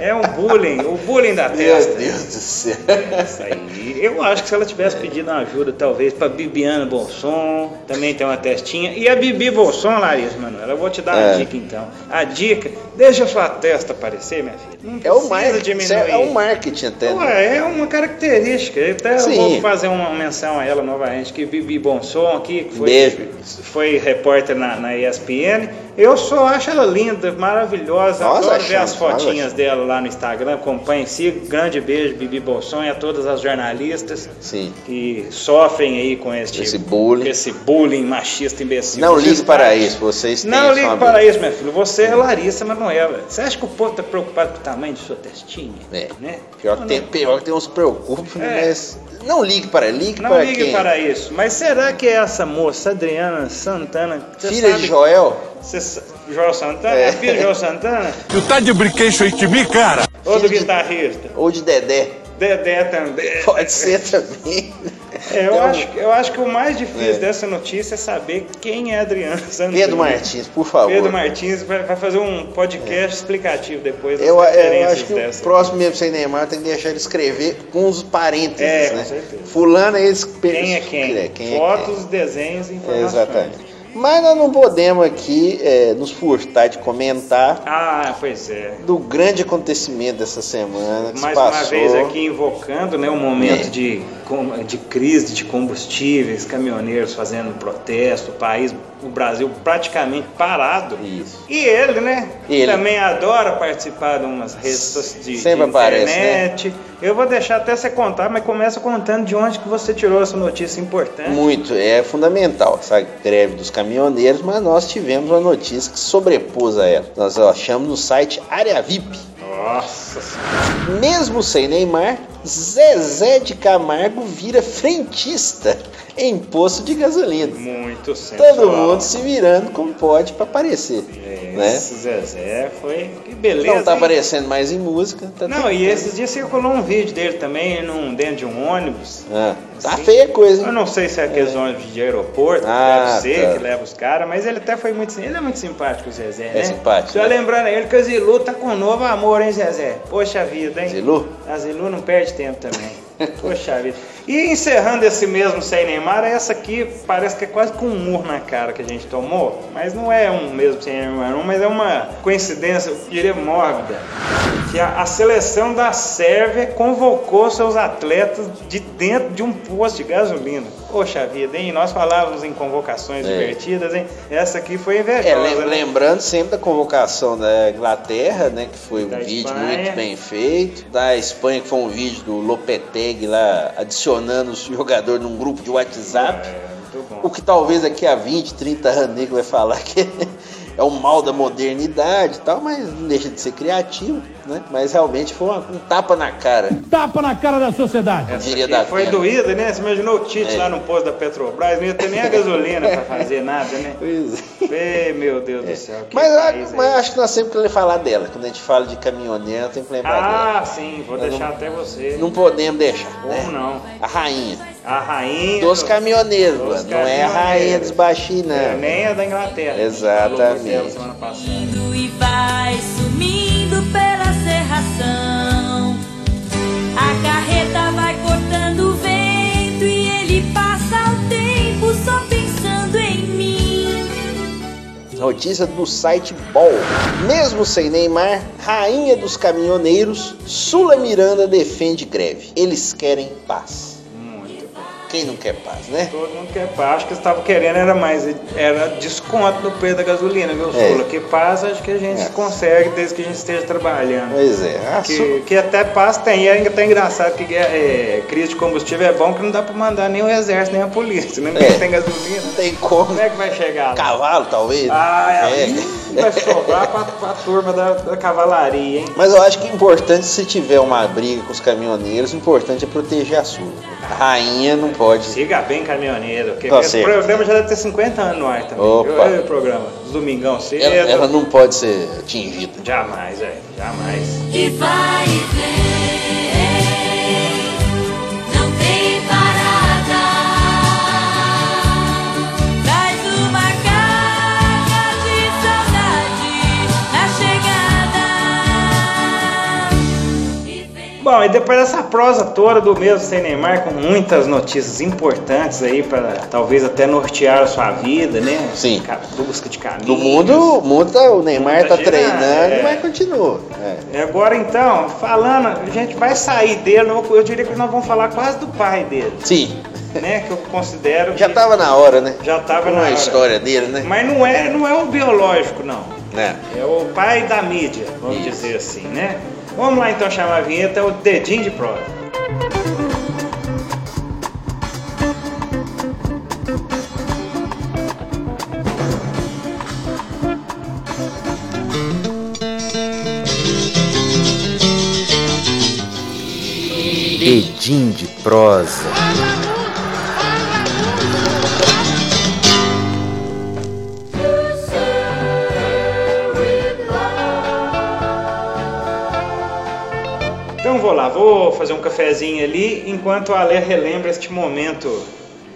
É um bullying, o bullying da Meu testa. Deus do céu. Isso aí. Eu acho que se ela tivesse pedido uma ajuda, talvez, pra Bibiana Bolson, também tem uma testinha. E a Bibi Bolson, Larissa, mano, eu vou te dar É. uma dica então. A dica, deixa a sua testa aparecer, minha filha. Não É o marketing. diminuir. É o marketing até. né? Ué, é uma característica. Até eu Sim. vou fazer uma menção a ela novamente, que Bibi Bonson aqui, que foi, Beijo. foi repórter na, na ESPN, Eu só acho ela linda, maravilhosa. Nós Adoro ver as fotinhas dela lá no Instagram. Acompanhe, siga. Grande beijo, Bibi Bolson e a todas as jornalistas Sim. que sofrem aí com este, Esse bullying. esse bullying machista imbecil. Não ligue para isso, vocês Não ligue para isso, meu filho. Você é Larissa Manoela. Você acha que o povo está preocupado com o tamanho de sua testinha? É. Né? Pior que, Não, tem, pior que tem uns preocupos, É. mas não ligue para ligue Não para ligue quem? para isso. Mas será que essa moça, Adriana Santana, Filha sabe- de Joel? Você Joel Santana? É. É. filho de Joel Santana? <laughs> Tu tá de brinquedo aí de mim, cara? Ou do guitarrista? Ou de Dedé? Dedé também. Pode ser também. <laughs> É, eu, Então, acho, eu acho que o mais difícil É. dessa notícia é saber quem é Adriana <laughs> Santana. Pedro Martins, por favor. Pedro Martins vai, fazer um podcast explicativo depois das Eu, eu referências acho que dessa. o próximo mesmo sem Neymar tem que deixar ele escrever com os parênteses, É, com né? certeza. Fulano é esse Quem é quem? É, quem é Fotos, desenhos e quem. informações. Exatamente. Mas nós não podemos aqui é, nos furtar de comentar Ah, pois é. do grande acontecimento dessa semana que Mais se uma vez aqui invocando né, um momento É. de, de crise de combustíveis, caminhoneiros fazendo protesto, o país, o Brasil praticamente parado. Isso. E ele, né? Ele. Também adora participar de umas redes so- de, Sempre de aparece, né? Eu vou deixar até você contar, mas começa contando de onde que você tirou essa notícia importante. Muito, é fundamental essa greve dos caminhoneiros, mas nós tivemos uma notícia que sobrepôs a ela. Nós achamos no site Área VIP. Nossa. Mesmo sem Neymar, Zezé de Camargo vira frentista em posto de gasolina. Muito sensual. Todo mundo se virando como pode para aparecer. né? Esse Zezé foi. Que beleza. Não tá hein? aparecendo mais em música. Tá Não, e esses dias circulou um vídeo dele também num, dentro de um ônibus. Ah, tá Assim. feia a coisa, Eu hein? não sei se é aqueles ônibus de aeroporto, Ah, deve ser, tá. que leva os caras, mas ele até foi muito. Ele é muito simpático, o Zezé, né? simpático, Só né? lembrando ele que o Zilu tá com um novo amor, hein, Zezé? Poxa vida, hein? Zilu? A Zilu não perde tempo também. <laughs> Poxa vida. E encerrando esse mesmo sem Neymar, essa aqui parece que é quase com um murro na cara que a gente tomou, mas não é um mesmo sem Neymar, mas é uma coincidência, eu diria mórbida. Que a, a seleção da Sérvia convocou seus atletas de dentro de um posto de gasolina. Poxa vida, hein? Nós falávamos em convocações É. divertidas, hein? Essa aqui foi invejosa. É, né? lembrando sempre da convocação da Inglaterra, né? Que foi um Da vídeo Espanha. muito bem feito. Da Espanha, que foi um vídeo do Lopetegui lá adicionando os jogadores num grupo de WhatsApp. É, muito bom. O que talvez daqui a 20, 30 anos nego vai falar que é o mal da modernidade e tal, mas não deixa de ser criativo, né? Mas realmente foi uma- um tapa na cara. Tapa na cara da sociedade. Essa diria da foi terra. doída, né? Você imaginou o Tite É. lá no posto da Petrobras, não ia ter nem a gasolina pra fazer nada, né? Pois Ei, meu Deus do céu. que Mas, país a- é mas acho que nós sempre que falar dela. Quando a gente fala de caminhoneiro, tem que lembrar dela. Ah, sim, vou Nós deixar não- até você. Não podemos deixar, Como né? não? A rainha. A rainha. Dos do- caminhoneiros, Dos. Não é a rainha caminhoneiros. dos baixinhos, não. É, nem a da Inglaterra. Exatamente. Semana passada. e vai sumindo pela serração. A carreta vai cortando o vento e ele passa o tempo só pensando em mim. Notícia do site Ball. Mesmo sem Neymar, rainha dos caminhoneiros, Sula Miranda defende greve. Eles querem paz. Quem não quer paz, né? Todo mundo quer paz. Acho que eles estavam querendo era mais, era desconto no preço da gasolina, viu, É. Sula? Que paz acho que a gente É. consegue desde que a gente esteja trabalhando. Pois é. A Su- Que, que até paz tem, e é até engraçado que é, crise de combustível é bom que não dá pra mandar nem o exército, nem a polícia, né? Ninguém É. tem gasolina. Não tem como. Como é que vai chegar lá? Cavalo, talvez. Ah, É. vai sobrar pra, pra turma da, da cavalaria, hein? Mas eu acho que é importante, se tiver uma briga com os caminhoneiros, o importante é proteger a Sula. A rainha não pode. Siga bem, caminhoneiro. Porque Tá esse programa já deve ter 50 anos no ar também. Opa. Olha o programa. Domingão cedo. Ela, ela não pode ser atingida. Jamais, velho. Jamais. E vai e Bom, e depois dessa prosa toda do mesmo sem Neymar, com muitas notícias importantes aí para talvez até nortear a sua vida, né? Sim. Ca- Busca de caminho. No mundo, tá- o Neymar Tá tá treinando, é. mas continua. É. E agora então, falando, a gente vai sair dele, eu diria que nós vamos falar quase do pai dele. Sim. né? Que eu considero. Já que tava na hora, né? Já tava Por na hora. história dele, né? Mas não é, não é o biológico, não. É. É o pai da mídia, vamos Isso. dizer assim, né? Vamos lá então chamar a vinheta, é o dedinho de prosa. Dedinho de prosa. Vou lá, vou fazer um cafezinho ali enquanto a Alê relembra este momento.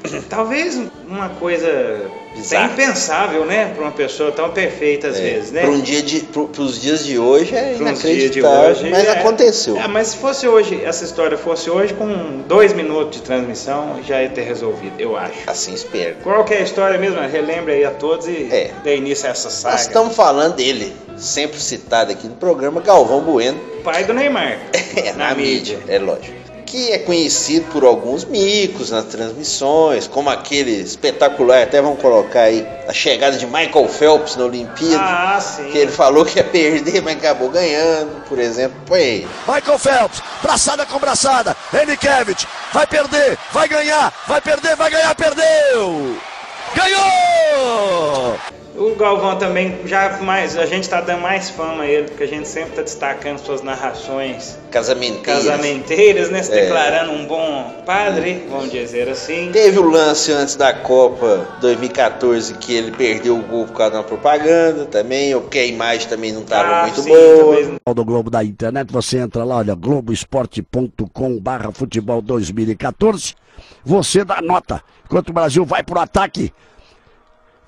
<clears throat> Talvez uma coisa Bizarra. impensável, né? Para uma pessoa tão perfeita às vezes, né? Para um dia de, pro, pros dias de hoje é Pra uns dias de inacreditável, hoje, mas é. aconteceu. É, mas se fosse hoje, essa história fosse hoje, com dois minutos de transmissão, já ia ter resolvido, eu acho. Assim espero. Qual que é a história mesmo? Relembre aí a todos e É. dê início a essa saga. Nós estamos falando dele, sempre citado aqui no programa, Galvão Bueno, Pai do Neymar. <laughs> é, na, mídia, é lógico. Que é conhecido por alguns micos nas transmissões, como aquele espetacular, até vamos colocar aí, a chegada de Michael Phelps na Olimpíada, Ah, sim. que ele falou que ia perder, mas acabou ganhando, por exemplo. Põe aí. Michael Phelps, braçada com braçada. Enikevich, vai perder, vai ganhar, vai perder, vai ganhar, perdeu! Ganhou! O Galvão também, já mais, a gente tá dando mais fama a ele, porque a gente sempre tá destacando suas narrações Casamenteiras. casamenteiras, né? Se É. declarando um bom padre, vamos dizer assim. Teve o lance antes da Copa 2014 que ele perdeu o gol por causa de uma propaganda também, ou porque a imagem também não estava Ah, muito sim, boa. talvez do Globo da internet, você entra lá, olha, globoesporte.com barra futebol 2014, você dá nota, enquanto o Brasil vai pro ataque,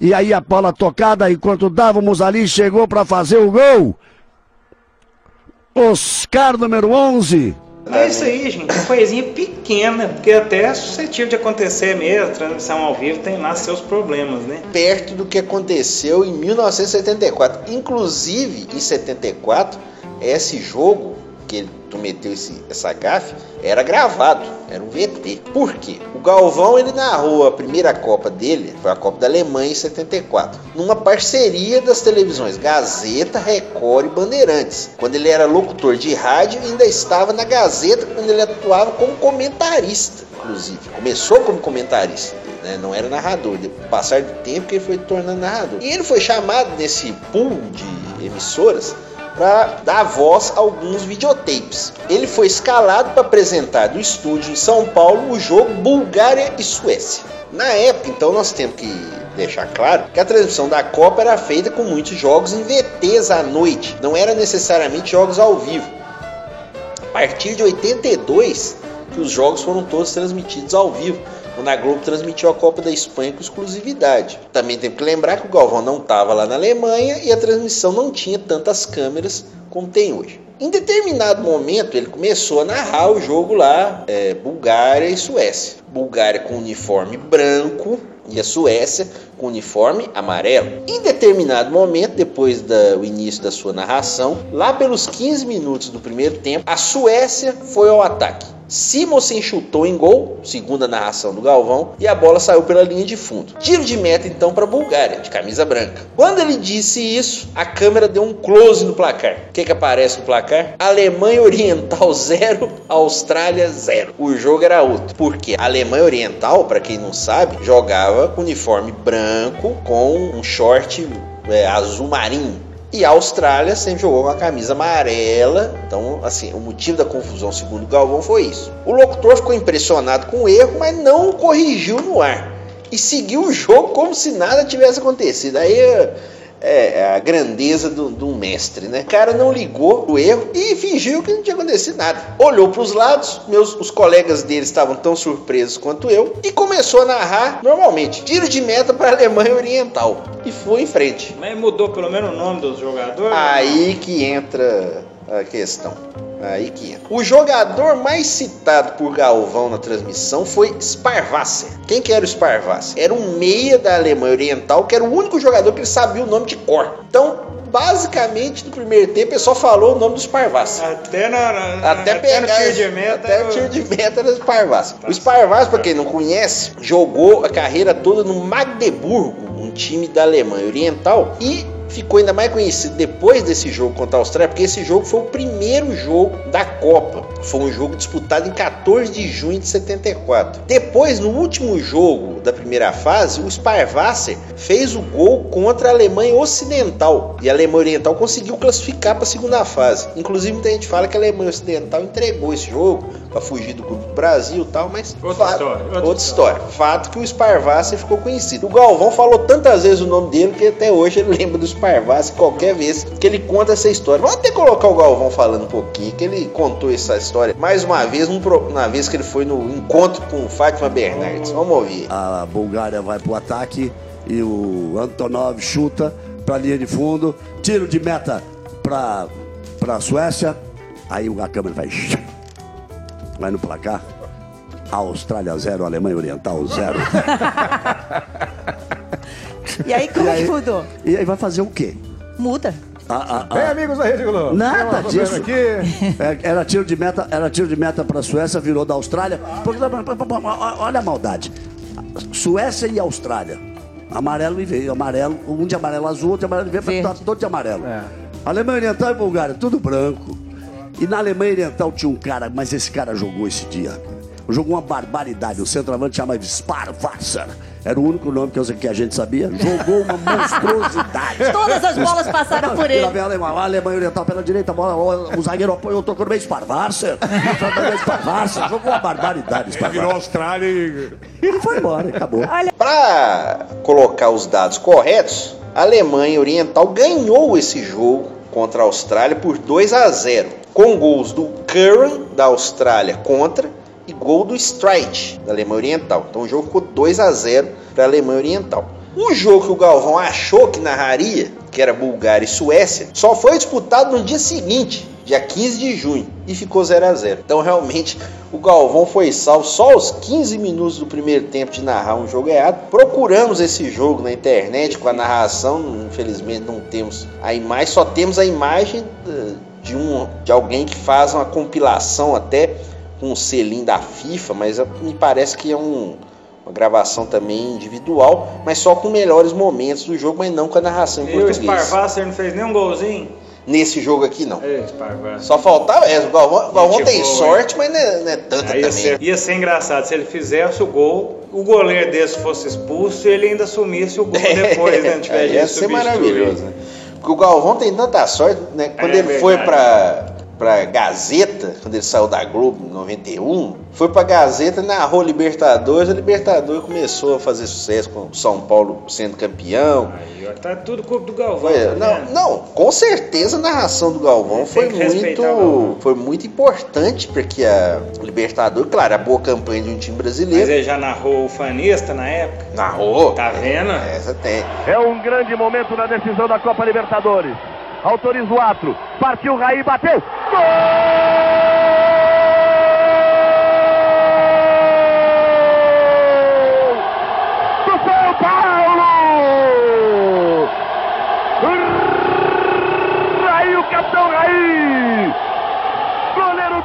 e aí a bola tocada, enquanto dávamos ali, chegou para fazer o gol, Oscar número 11, É isso aí, gente. Uma coisinha pequena, porque até é suscetível de acontecer mesmo. A transmissão ao vivo tem lá seus problemas, né? perto do que aconteceu em 1974. Inclusive, em 74, esse jogo que ele cometeu esse, essa gafe era gravado, era um VT. Por quê? O Galvão ele narrou a primeira Copa dele, foi a Copa da Alemanha em 74, numa parceria das televisões Gazeta, Record e Bandeirantes. Quando ele era locutor de rádio, ainda estava na Gazeta quando ele atuava como comentarista, inclusive. Começou como comentarista né? Não era narrador. O passar do tempo que ele foi tornando narrador. E ele foi chamado nesse pool de emissoras para dar voz a alguns videotapes. Ele foi escalado para apresentar do estúdio em São Paulo o jogo Bulgária e Suécia. Na época, então, nós temos que deixar claro que a transmissão da Copa era feita com muitos jogos em VTs à noite, não era necessariamente jogos ao vivo. A partir de 82, que os jogos foram todos transmitidos ao vivo, quando a Globo transmitiu a Copa da Espanha com exclusividade. Também tem que lembrar que o Galvão não estava lá na Alemanha e a transmissão não tinha tantas câmeras como tem hoje. Em determinado momento, ele começou a narrar o jogo lá, é, Bulgária e Suécia. Bulgária com uniforme branco e a Suécia com uniforme amarelo. Em determinado momento, depois do início da sua narração, lá pelos 15 minutos do primeiro tempo, a Suécia foi ao ataque. Simonsen chutou em gol, segundo a narração do Galvão, e a bola saiu pela linha de fundo. Tiro de meta então para a Bulgária, de camisa branca. Quando ele disse isso, a câmera deu um close no placar. O que, que aparece no placar? Alemanha Oriental <laughs> 0, Austrália 0. O jogo era outro. Porque a Alemanha Oriental, para quem não sabe, jogava com uniforme branco com um short é, azul marinho. E a Austrália sempre jogou com a camisa amarela. Então, assim, o motivo da confusão, segundo Galvão, foi isso. O locutor ficou impressionado com o erro, mas não corrigiu no ar. E seguiu o jogo como se nada tivesse acontecido. Aí é, é a grandeza do, do mestre, né? O cara não ligou o erro e fingiu que não tinha acontecido nada. Olhou para os lados, meus, os colegas dele estavam tão surpresos quanto eu, e começou a narrar normalmente. Tiro de meta para a Alemanha Oriental. E foi em frente. Mas mudou pelo menos o nome dos jogadores? Aí que entra a questão. Aí que entra. O jogador mais citado por Galvão na transmissão foi Sparwasser. Quem que era o Sparwasser? Era um meia da Alemanha Oriental, que era o único jogador que ele sabia o nome de cor. Então, basicamente no primeiro tempo ele só falou o nome dos Parvás. Até, na, na- Até no pegar tiro de meta. até eu- o tiro de meta Sparvas, pra quem não conhece, jogou a carreira toda no Magdeburgo, um time da Alemanha Oriental e ficou ainda mais conhecido depois desse jogo contra a Austrália, porque esse jogo foi o primeiro jogo da Copa. Foi um jogo disputado em 14 de junho de 74. Depois, no último jogo da primeira fase, o Sparwasser fez o gol contra a Alemanha Ocidental e a Alemanha Oriental conseguiu classificar para a segunda fase. Inclusive, muita gente fala que a Alemanha Ocidental entregou esse jogo para fugir do grupo do Brasil e tal, mas Outra fato- história, outra outra história. Fato que o Sparwasser ficou conhecido. O Galvão falou tantas vezes o nome dele que até hoje ele lembra do Sparwasser qualquer vez que ele conta essa história. Vamos até colocar o Galvão falando um pouquinho, que ele contou essa história mais uma vez, na vez que ele foi no encontro com Fátima Bernardes. Vamos ouvir. A Bulgária vai pro ataque e o Antonov chuta pra linha de fundo, tiro de meta pra, pra Suécia. Aí a câmera vai. <laughs> Vai no placar. Austrália 0, Alemanha Oriental 0. <laughs> E aí, como E é que aí- mudou? E aí vai fazer o quê? Muda. A- a- Bem, a- amigos da Rede Globo. Nada disso. É, Era tiro de meta, era tiro de meta para a Suécia, virou da Austrália. Porque, Olha a maldade. Suécia e Austrália. Amarelo e veio, amarelo, um de amarelo azul, outro de amarelo e veio, tá todo de amarelo. É. Alemanha Oriental e Bulgária, tudo branco. E na Alemanha Oriental tinha um cara, mas esse cara jogou esse dia. Jogou uma barbaridade. O centroavante chamava Sparwasser. Era o único nome que, eu- que a gente sabia. Jogou uma monstruosidade. <laughs> Todas as bolas passaram por ele. Alemanha, a Alemanha Oriental pela direita, a bola, o, zagueiro apoiou, tocou no meio. Sparwasser, jogou uma barbaridade, Virou Sparwasser. Austrália e. Ele foi embora, acabou. Para colocar os dados corretos, a Alemanha Oriental ganhou esse jogo contra a Austrália por 2 a 0, com gols do Curran da Austrália contra e gol do Streit da Alemanha Oriental. Então o jogo ficou 2 a 0 para a Alemanha Oriental. Um jogo que o Galvão achou que narraria, que era Bulgária e Suécia, só foi disputado no dia seguinte, dia 15 de junho, e ficou 0 a 0. Então realmente o Galvão foi salvo só aos 15 minutos do primeiro tempo de narrar um jogo errado. Procuramos esse jogo na internet com a narração, infelizmente não temos a imagem, só temos a imagem eh, de um de alguém que faz uma compilação até com um selinho da FIFA, mas me parece que é um uma gravação também individual, mas só com melhores momentos do jogo, mas não com a narração em E o português. Sparwasser não fez nenhum golzinho? Nesse jogo aqui não. Sparwasser. Só faltava, é, o Galvão, o tem boa, sorte, mas não é, não é tanta Aí ia também. ser, ia ser engraçado se ele fizesse o gol, o goleiro desse fosse expulso e ele ainda assumisse o gol <laughs> depois, né? Tiver jeito ia ser maravilhoso, né? Porque o Galvão tem tanta sorte, né? Quando É ele foi verdade. Pra, Gazeta, quando ele saiu da Globo em 91, foi pra Gazeta, narrou Libertadores, a Libertadores começou a fazer sucesso com o São Paulo sendo campeão. Aí, ó, tá tudo culpa do Galvão. Foi- tá não, não, com certeza a narração do Galvão foi que muito, Galvão. foi muito importante porque a Libertadores, claro, a boa campanha de um time Mas brasileiro, ele já narrou o fanista na época. narrou. Tá vendo? Essa tem. É um grande momento na decisão da Copa Libertadores. Autoriza o ato. Partiu Raí, bateu. Gol! Do São Paulo! Raí, o capitão Raí! Goleiro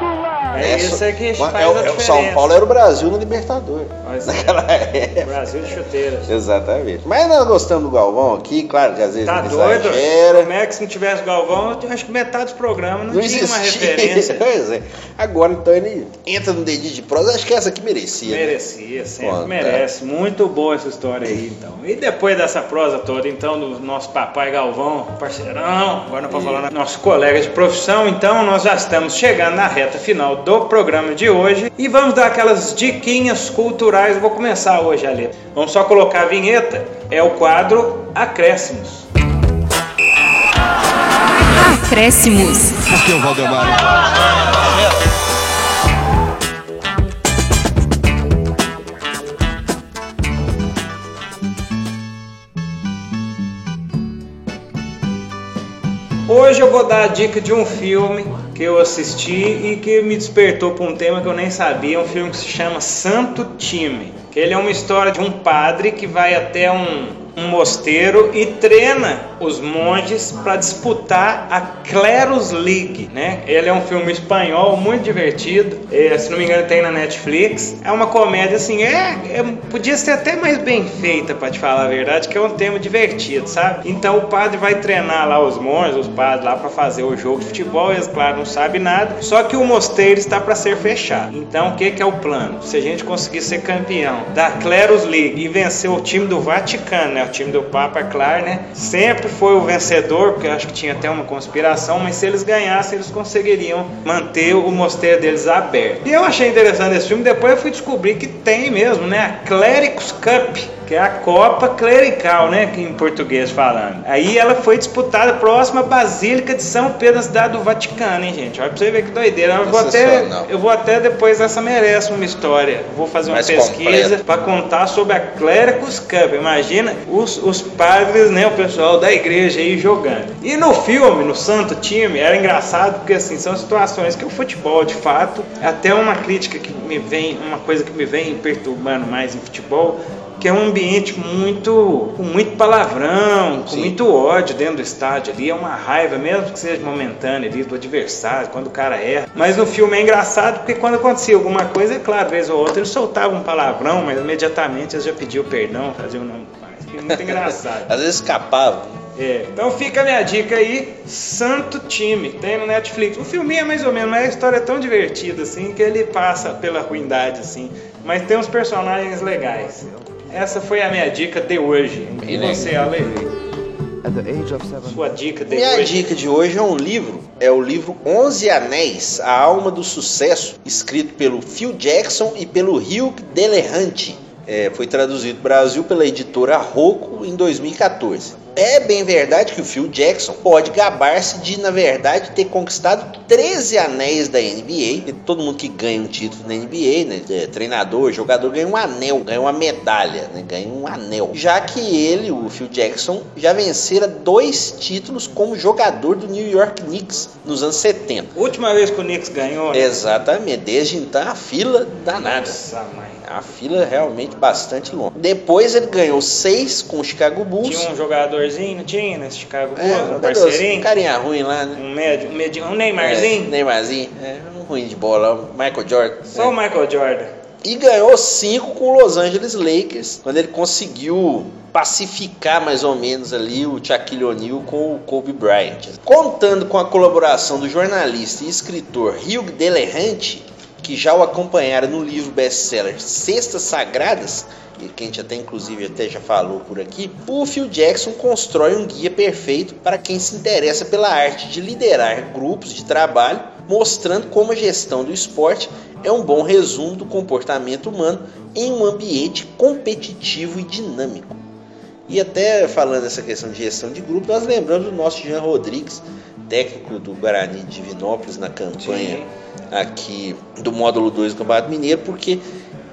do lado! É isso é que Uma- faz é o- a é o diferença. São Paulo era o Brasil no Libertadores. Mas é, Naquela época. Brasil de chuteiras. Exatamente. Mas nós gostamos do Galvão aqui, claro que às vezes Tá doido? exagera. Como é que se não tivesse Galvão, eu acho que metade dos programas não, Não tinha uma existia. referência. <laughs> pois é. Agora então ele entra no dedinho de prosa, acho que essa aqui merecia. né? Merecia, sempre Conta. merece. Muito boa essa história aí, então. E depois dessa prosa toda, então, do nosso papai Galvão, parceirão, agora não pode falar nosso colega de profissão, então nós já estamos chegando na reta final do programa de hoje e vamos dar aquelas diquinhas culturais. Vou começar hoje a ler. Vamos só colocar a vinheta, é o quadro Acréscimos. Acréscimos. Aqui é o Valdemar. Hoje eu vou dar a dica de um filme que eu assisti e que me despertou para um tema que eu nem sabia, um filme que se chama Santo Time. Que ele é uma história de um padre que vai até um, um mosteiro e treina os monges para disputar a Clerus League, né? Ele é um filme espanhol muito divertido, é, se não me engano tem na Netflix. É uma comédia assim, é, é- podia ser até mais bem feita para te falar a verdade, que é um tema divertido, sabe? Então o padre vai treinar lá os monges, os padres lá para fazer o jogo de futebol, eles claro não sabem nada. Só que o mosteiro está para ser fechado. Então o que que é o plano? Se a gente conseguir ser campeão da Clerus League e vencer o time do Vaticano, né? O time do Papa, claro, né? Sempre foi o vencedor, porque acho que tinha até uma conspiração, mas se eles ganhassem, eles conseguiriam manter o mosteiro deles aberto. E eu achei interessante esse filme, depois eu fui descobrir que tem mesmo, né? A Clericus Cup, que é a Copa Clerical, né? Que em português falando. Aí ela foi disputada próxima à Basílica de São Pedro, na cidade do Vaticano, hein, gente? Olha pra você ver que doideira. Eu vou até, eu vou até depois, essa merece uma história. Vou fazer uma Mais pesquisa para contar sobre a Clericus Cup. Imagina os, os padres, né, o pessoal da igreja aí jogando. E no filme, no Santo Time, era engraçado porque assim, são situações que o futebol, de fato, é até uma crítica que me vem, uma coisa que me vem perturbando mais em futebol, que é um ambiente muito com muito palavrão, com muito ódio dentro do estádio ali, é uma raiva, mesmo que seja momentânea ali do adversário, quando o cara erra. Mas no filme é engraçado porque quando acontecia alguma coisa, é claro, vez ou outra eles soltavam um palavrão, mas imediatamente eles já pediam perdão, faziam não mais. É muito engraçado. <laughs> Às vezes escapava. É, então fica a minha dica aí, Santo Time, tem no Netflix. O filme é mais ou menos, mas a história é tão divertida assim que ele passa pela ruindade assim, mas tem uns personagens legais. Essa foi a minha dica de hoje. E você, Ale? Sua dica de Minha hoje? dica de hoje é um livro, é o livro Onze Anéis, A Alma do Sucesso, escrito pelo Phil Jackson e pelo Hugh Delehanty. É, foi traduzido para o Brasil pela editora Rocco em 2014. É bem verdade que o Phil Jackson pode gabar-se de, na verdade, ter conquistado 13 anéis da NBA. E todo mundo que ganha um título na NBA, né, é, treinador, jogador, ganha um anel, ganha uma medalha, né, ganha um anel. Já que ele, o Phil Jackson, já vencera dois títulos como jogador do New York Knicks nos anos 70. Última vez que o Knicks ganhou, né? Exatamente, desde então a fila danada. Nossa, mãe. A fila realmente bastante longa. Depois ele ganhou seis com o Chicago Bulls. Tinha um jogadorzinho, não tinha nesse Chicago Bulls, É, um um parceirinho? carinha ruim lá, né? Um médio, um, médio, um Neymarzinho? É, Neymarzinho. É, um ruim de bola. Michael Jordan. Só É. o Michael Jordan. E ganhou cinco com o Los Angeles Lakers, quando ele conseguiu pacificar mais ou menos ali o Shaquille O'Neal com o Kobe Bryant. Contando com a colaboração do jornalista e escritor Hugh Delehanty, que já o acompanhara no livro best-seller Cestas Sagradas, que a gente até inclusive até já falou por aqui, o Phil Jackson constrói um guia perfeito para quem se interessa pela arte de liderar grupos de trabalho, mostrando como a gestão do esporte é um bom resumo do comportamento humano em um ambiente competitivo e dinâmico. E até falando dessa questão de gestão de grupo, nós lembramos do nosso Jean Rodrigues, técnico do Guarani de Divinópolis na campanha Sim. Aqui do módulo 2 do Campeonato Mineiro, porque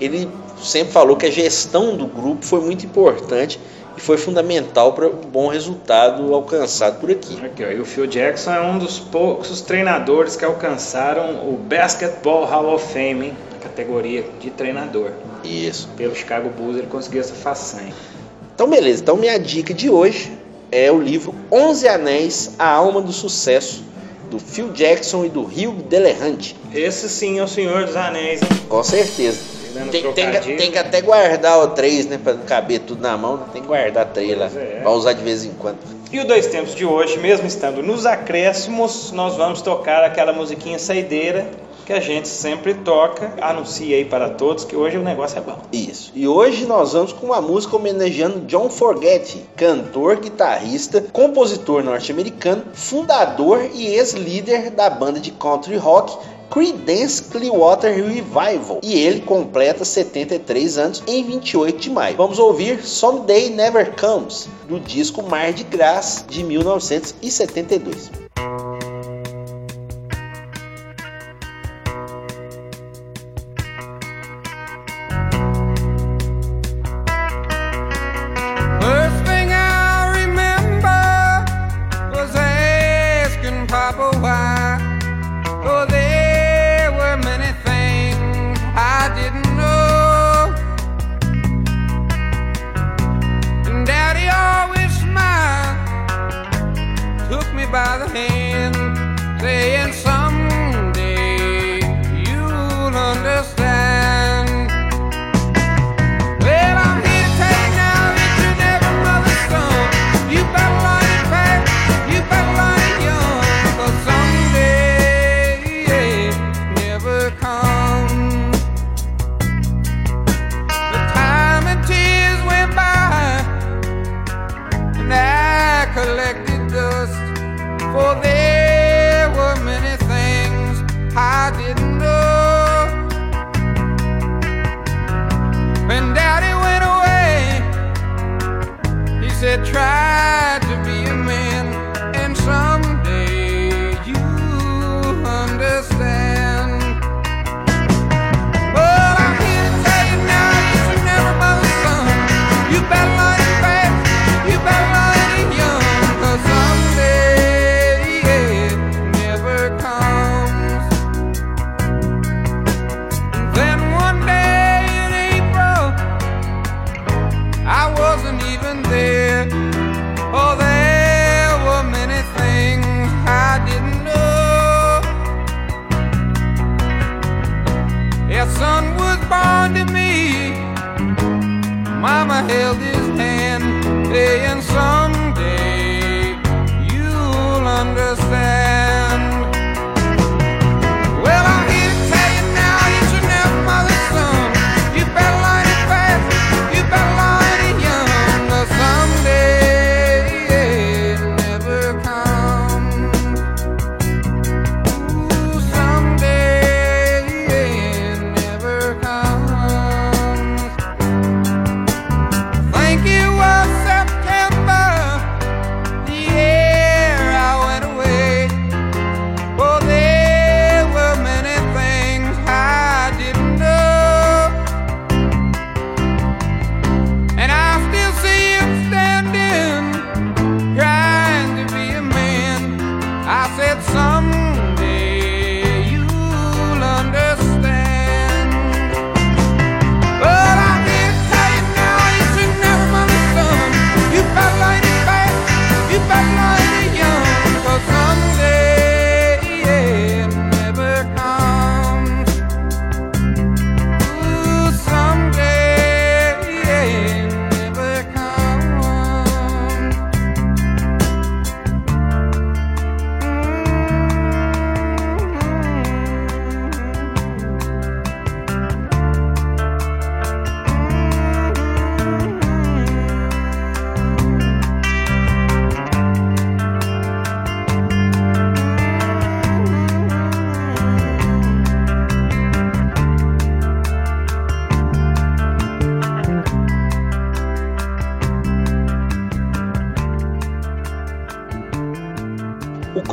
ele sempre falou que a gestão do grupo foi muito importante e foi fundamental para o bom resultado alcançado por aqui. Aqui, ó, e o Phil Jackson é um dos poucos treinadores que alcançaram o Basketball Hall of Fame, hein? categoria de treinador. Isso. Pelo Chicago Bulls ele conseguiu essa façanha. Então, beleza. Então, minha dica de hoje é o livro Onze Anéis, A Alma do Sucesso, do Phil Jackson e do Hugh Delehanty. Esse sim é o Senhor dos Anéis, hein? Com certeza. Tem, tem que- tem que até guardar o três, né? Pra não caber tudo na mão, tem que guardar três lá. Pois é. Pra usar de vez em quando. E o Dois Tempos de hoje, mesmo estando nos acréscimos, nós vamos tocar aquela musiquinha saideira que a gente sempre toca. Anuncia aí para todos que hoje o negócio é bom. Isso. E hoje nós vamos com uma música homenageando John Forget, cantor, guitarrista, compositor norte-americano, fundador e ex-líder da banda de country rock Creedence Clearwater Revival. E ele completa 73 anos em 28 de maio. Vamos ouvir Someday Never Comes, do disco Mar de Graça de 1972.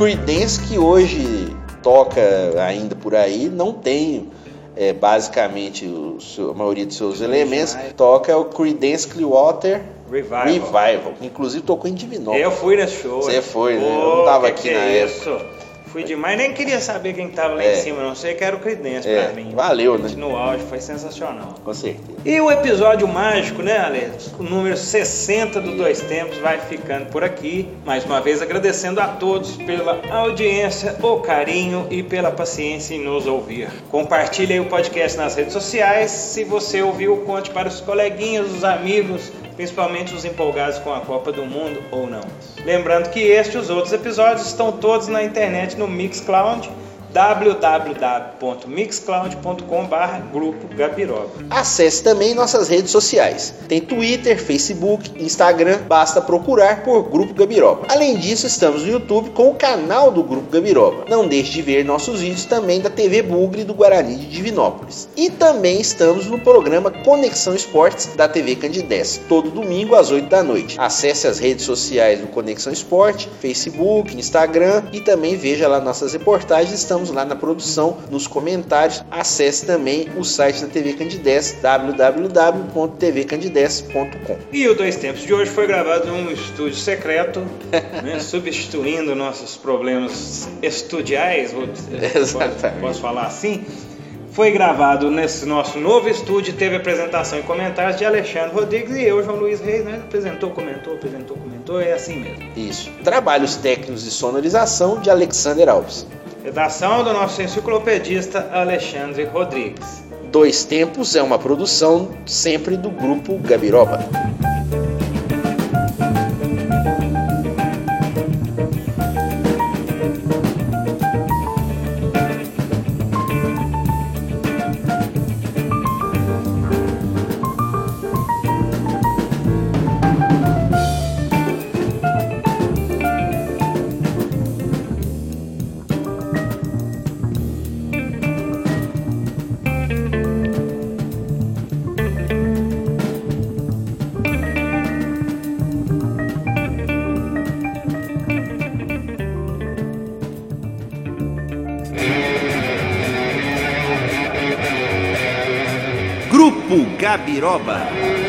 Creedence que hoje toca ainda por aí não tem é, basicamente seu- a maioria dos seus elementos toca o Creedence Clearwater Revival. Revival. Inclusive tocou em Divinópolis. Eu fui nesse show. Você hein? foi, né? Eu não tava aqui na é época. Isso? Fui demais, nem queria saber quem tava lá É. em cima, não sei que era o Creedence É, pra mim. valeu, né? No áudio, foi sensacional. Com certeza. E o episódio mágico, né, Alex? O número 60 do Dois Tempos vai ficando por aqui. Mais uma vez agradecendo a todos pela audiência, o carinho e pela paciência em nos ouvir. Compartilhe aí o podcast nas redes sociais. Se você ouviu, conte para os coleguinhas, os amigos, principalmente os empolgados com a Copa do Mundo ou não. Lembrando que este e os outros episódios estão todos na internet no Mixcloud www.mixcloud.com.br Grupo Gabiroba. Acesse também nossas redes sociais. Tem Twitter, Facebook, Instagram, basta procurar por Grupo Gabiroba. Além disso, estamos no YouTube com o canal do Grupo Gabiroba. Não deixe de ver nossos vídeos também da TV Bugre do Guarani de Divinópolis. E também estamos no programa Conexão Esportes da TV Candidez, todo domingo às 8 da noite. Acesse as redes sociais do Conexão Esporte, Facebook, Instagram e também veja lá nossas reportagens. Estamos lá na produção, nos comentários. Acesse também o site da TV Candidez, www.tvcandidez.com. E o Dois Tempos de hoje foi gravado num estúdio secreto, <laughs> né, substituindo nossos problemas estudiais, vou, <laughs> posso falar assim. Foi gravado nesse nosso novo estúdio, teve apresentação e comentários de Alexandre Rodrigues e eu, João Luiz Reis, né? Apresentou, comentou, apresentou, comentou, é assim mesmo. Isso. Trabalhos técnicos de sonorização de Alexander Alves. Redação do nosso enciclopedista Alexandre Rodrigues. Dois Tempos é uma produção sempre do grupo Gabiroba. Jabiroba.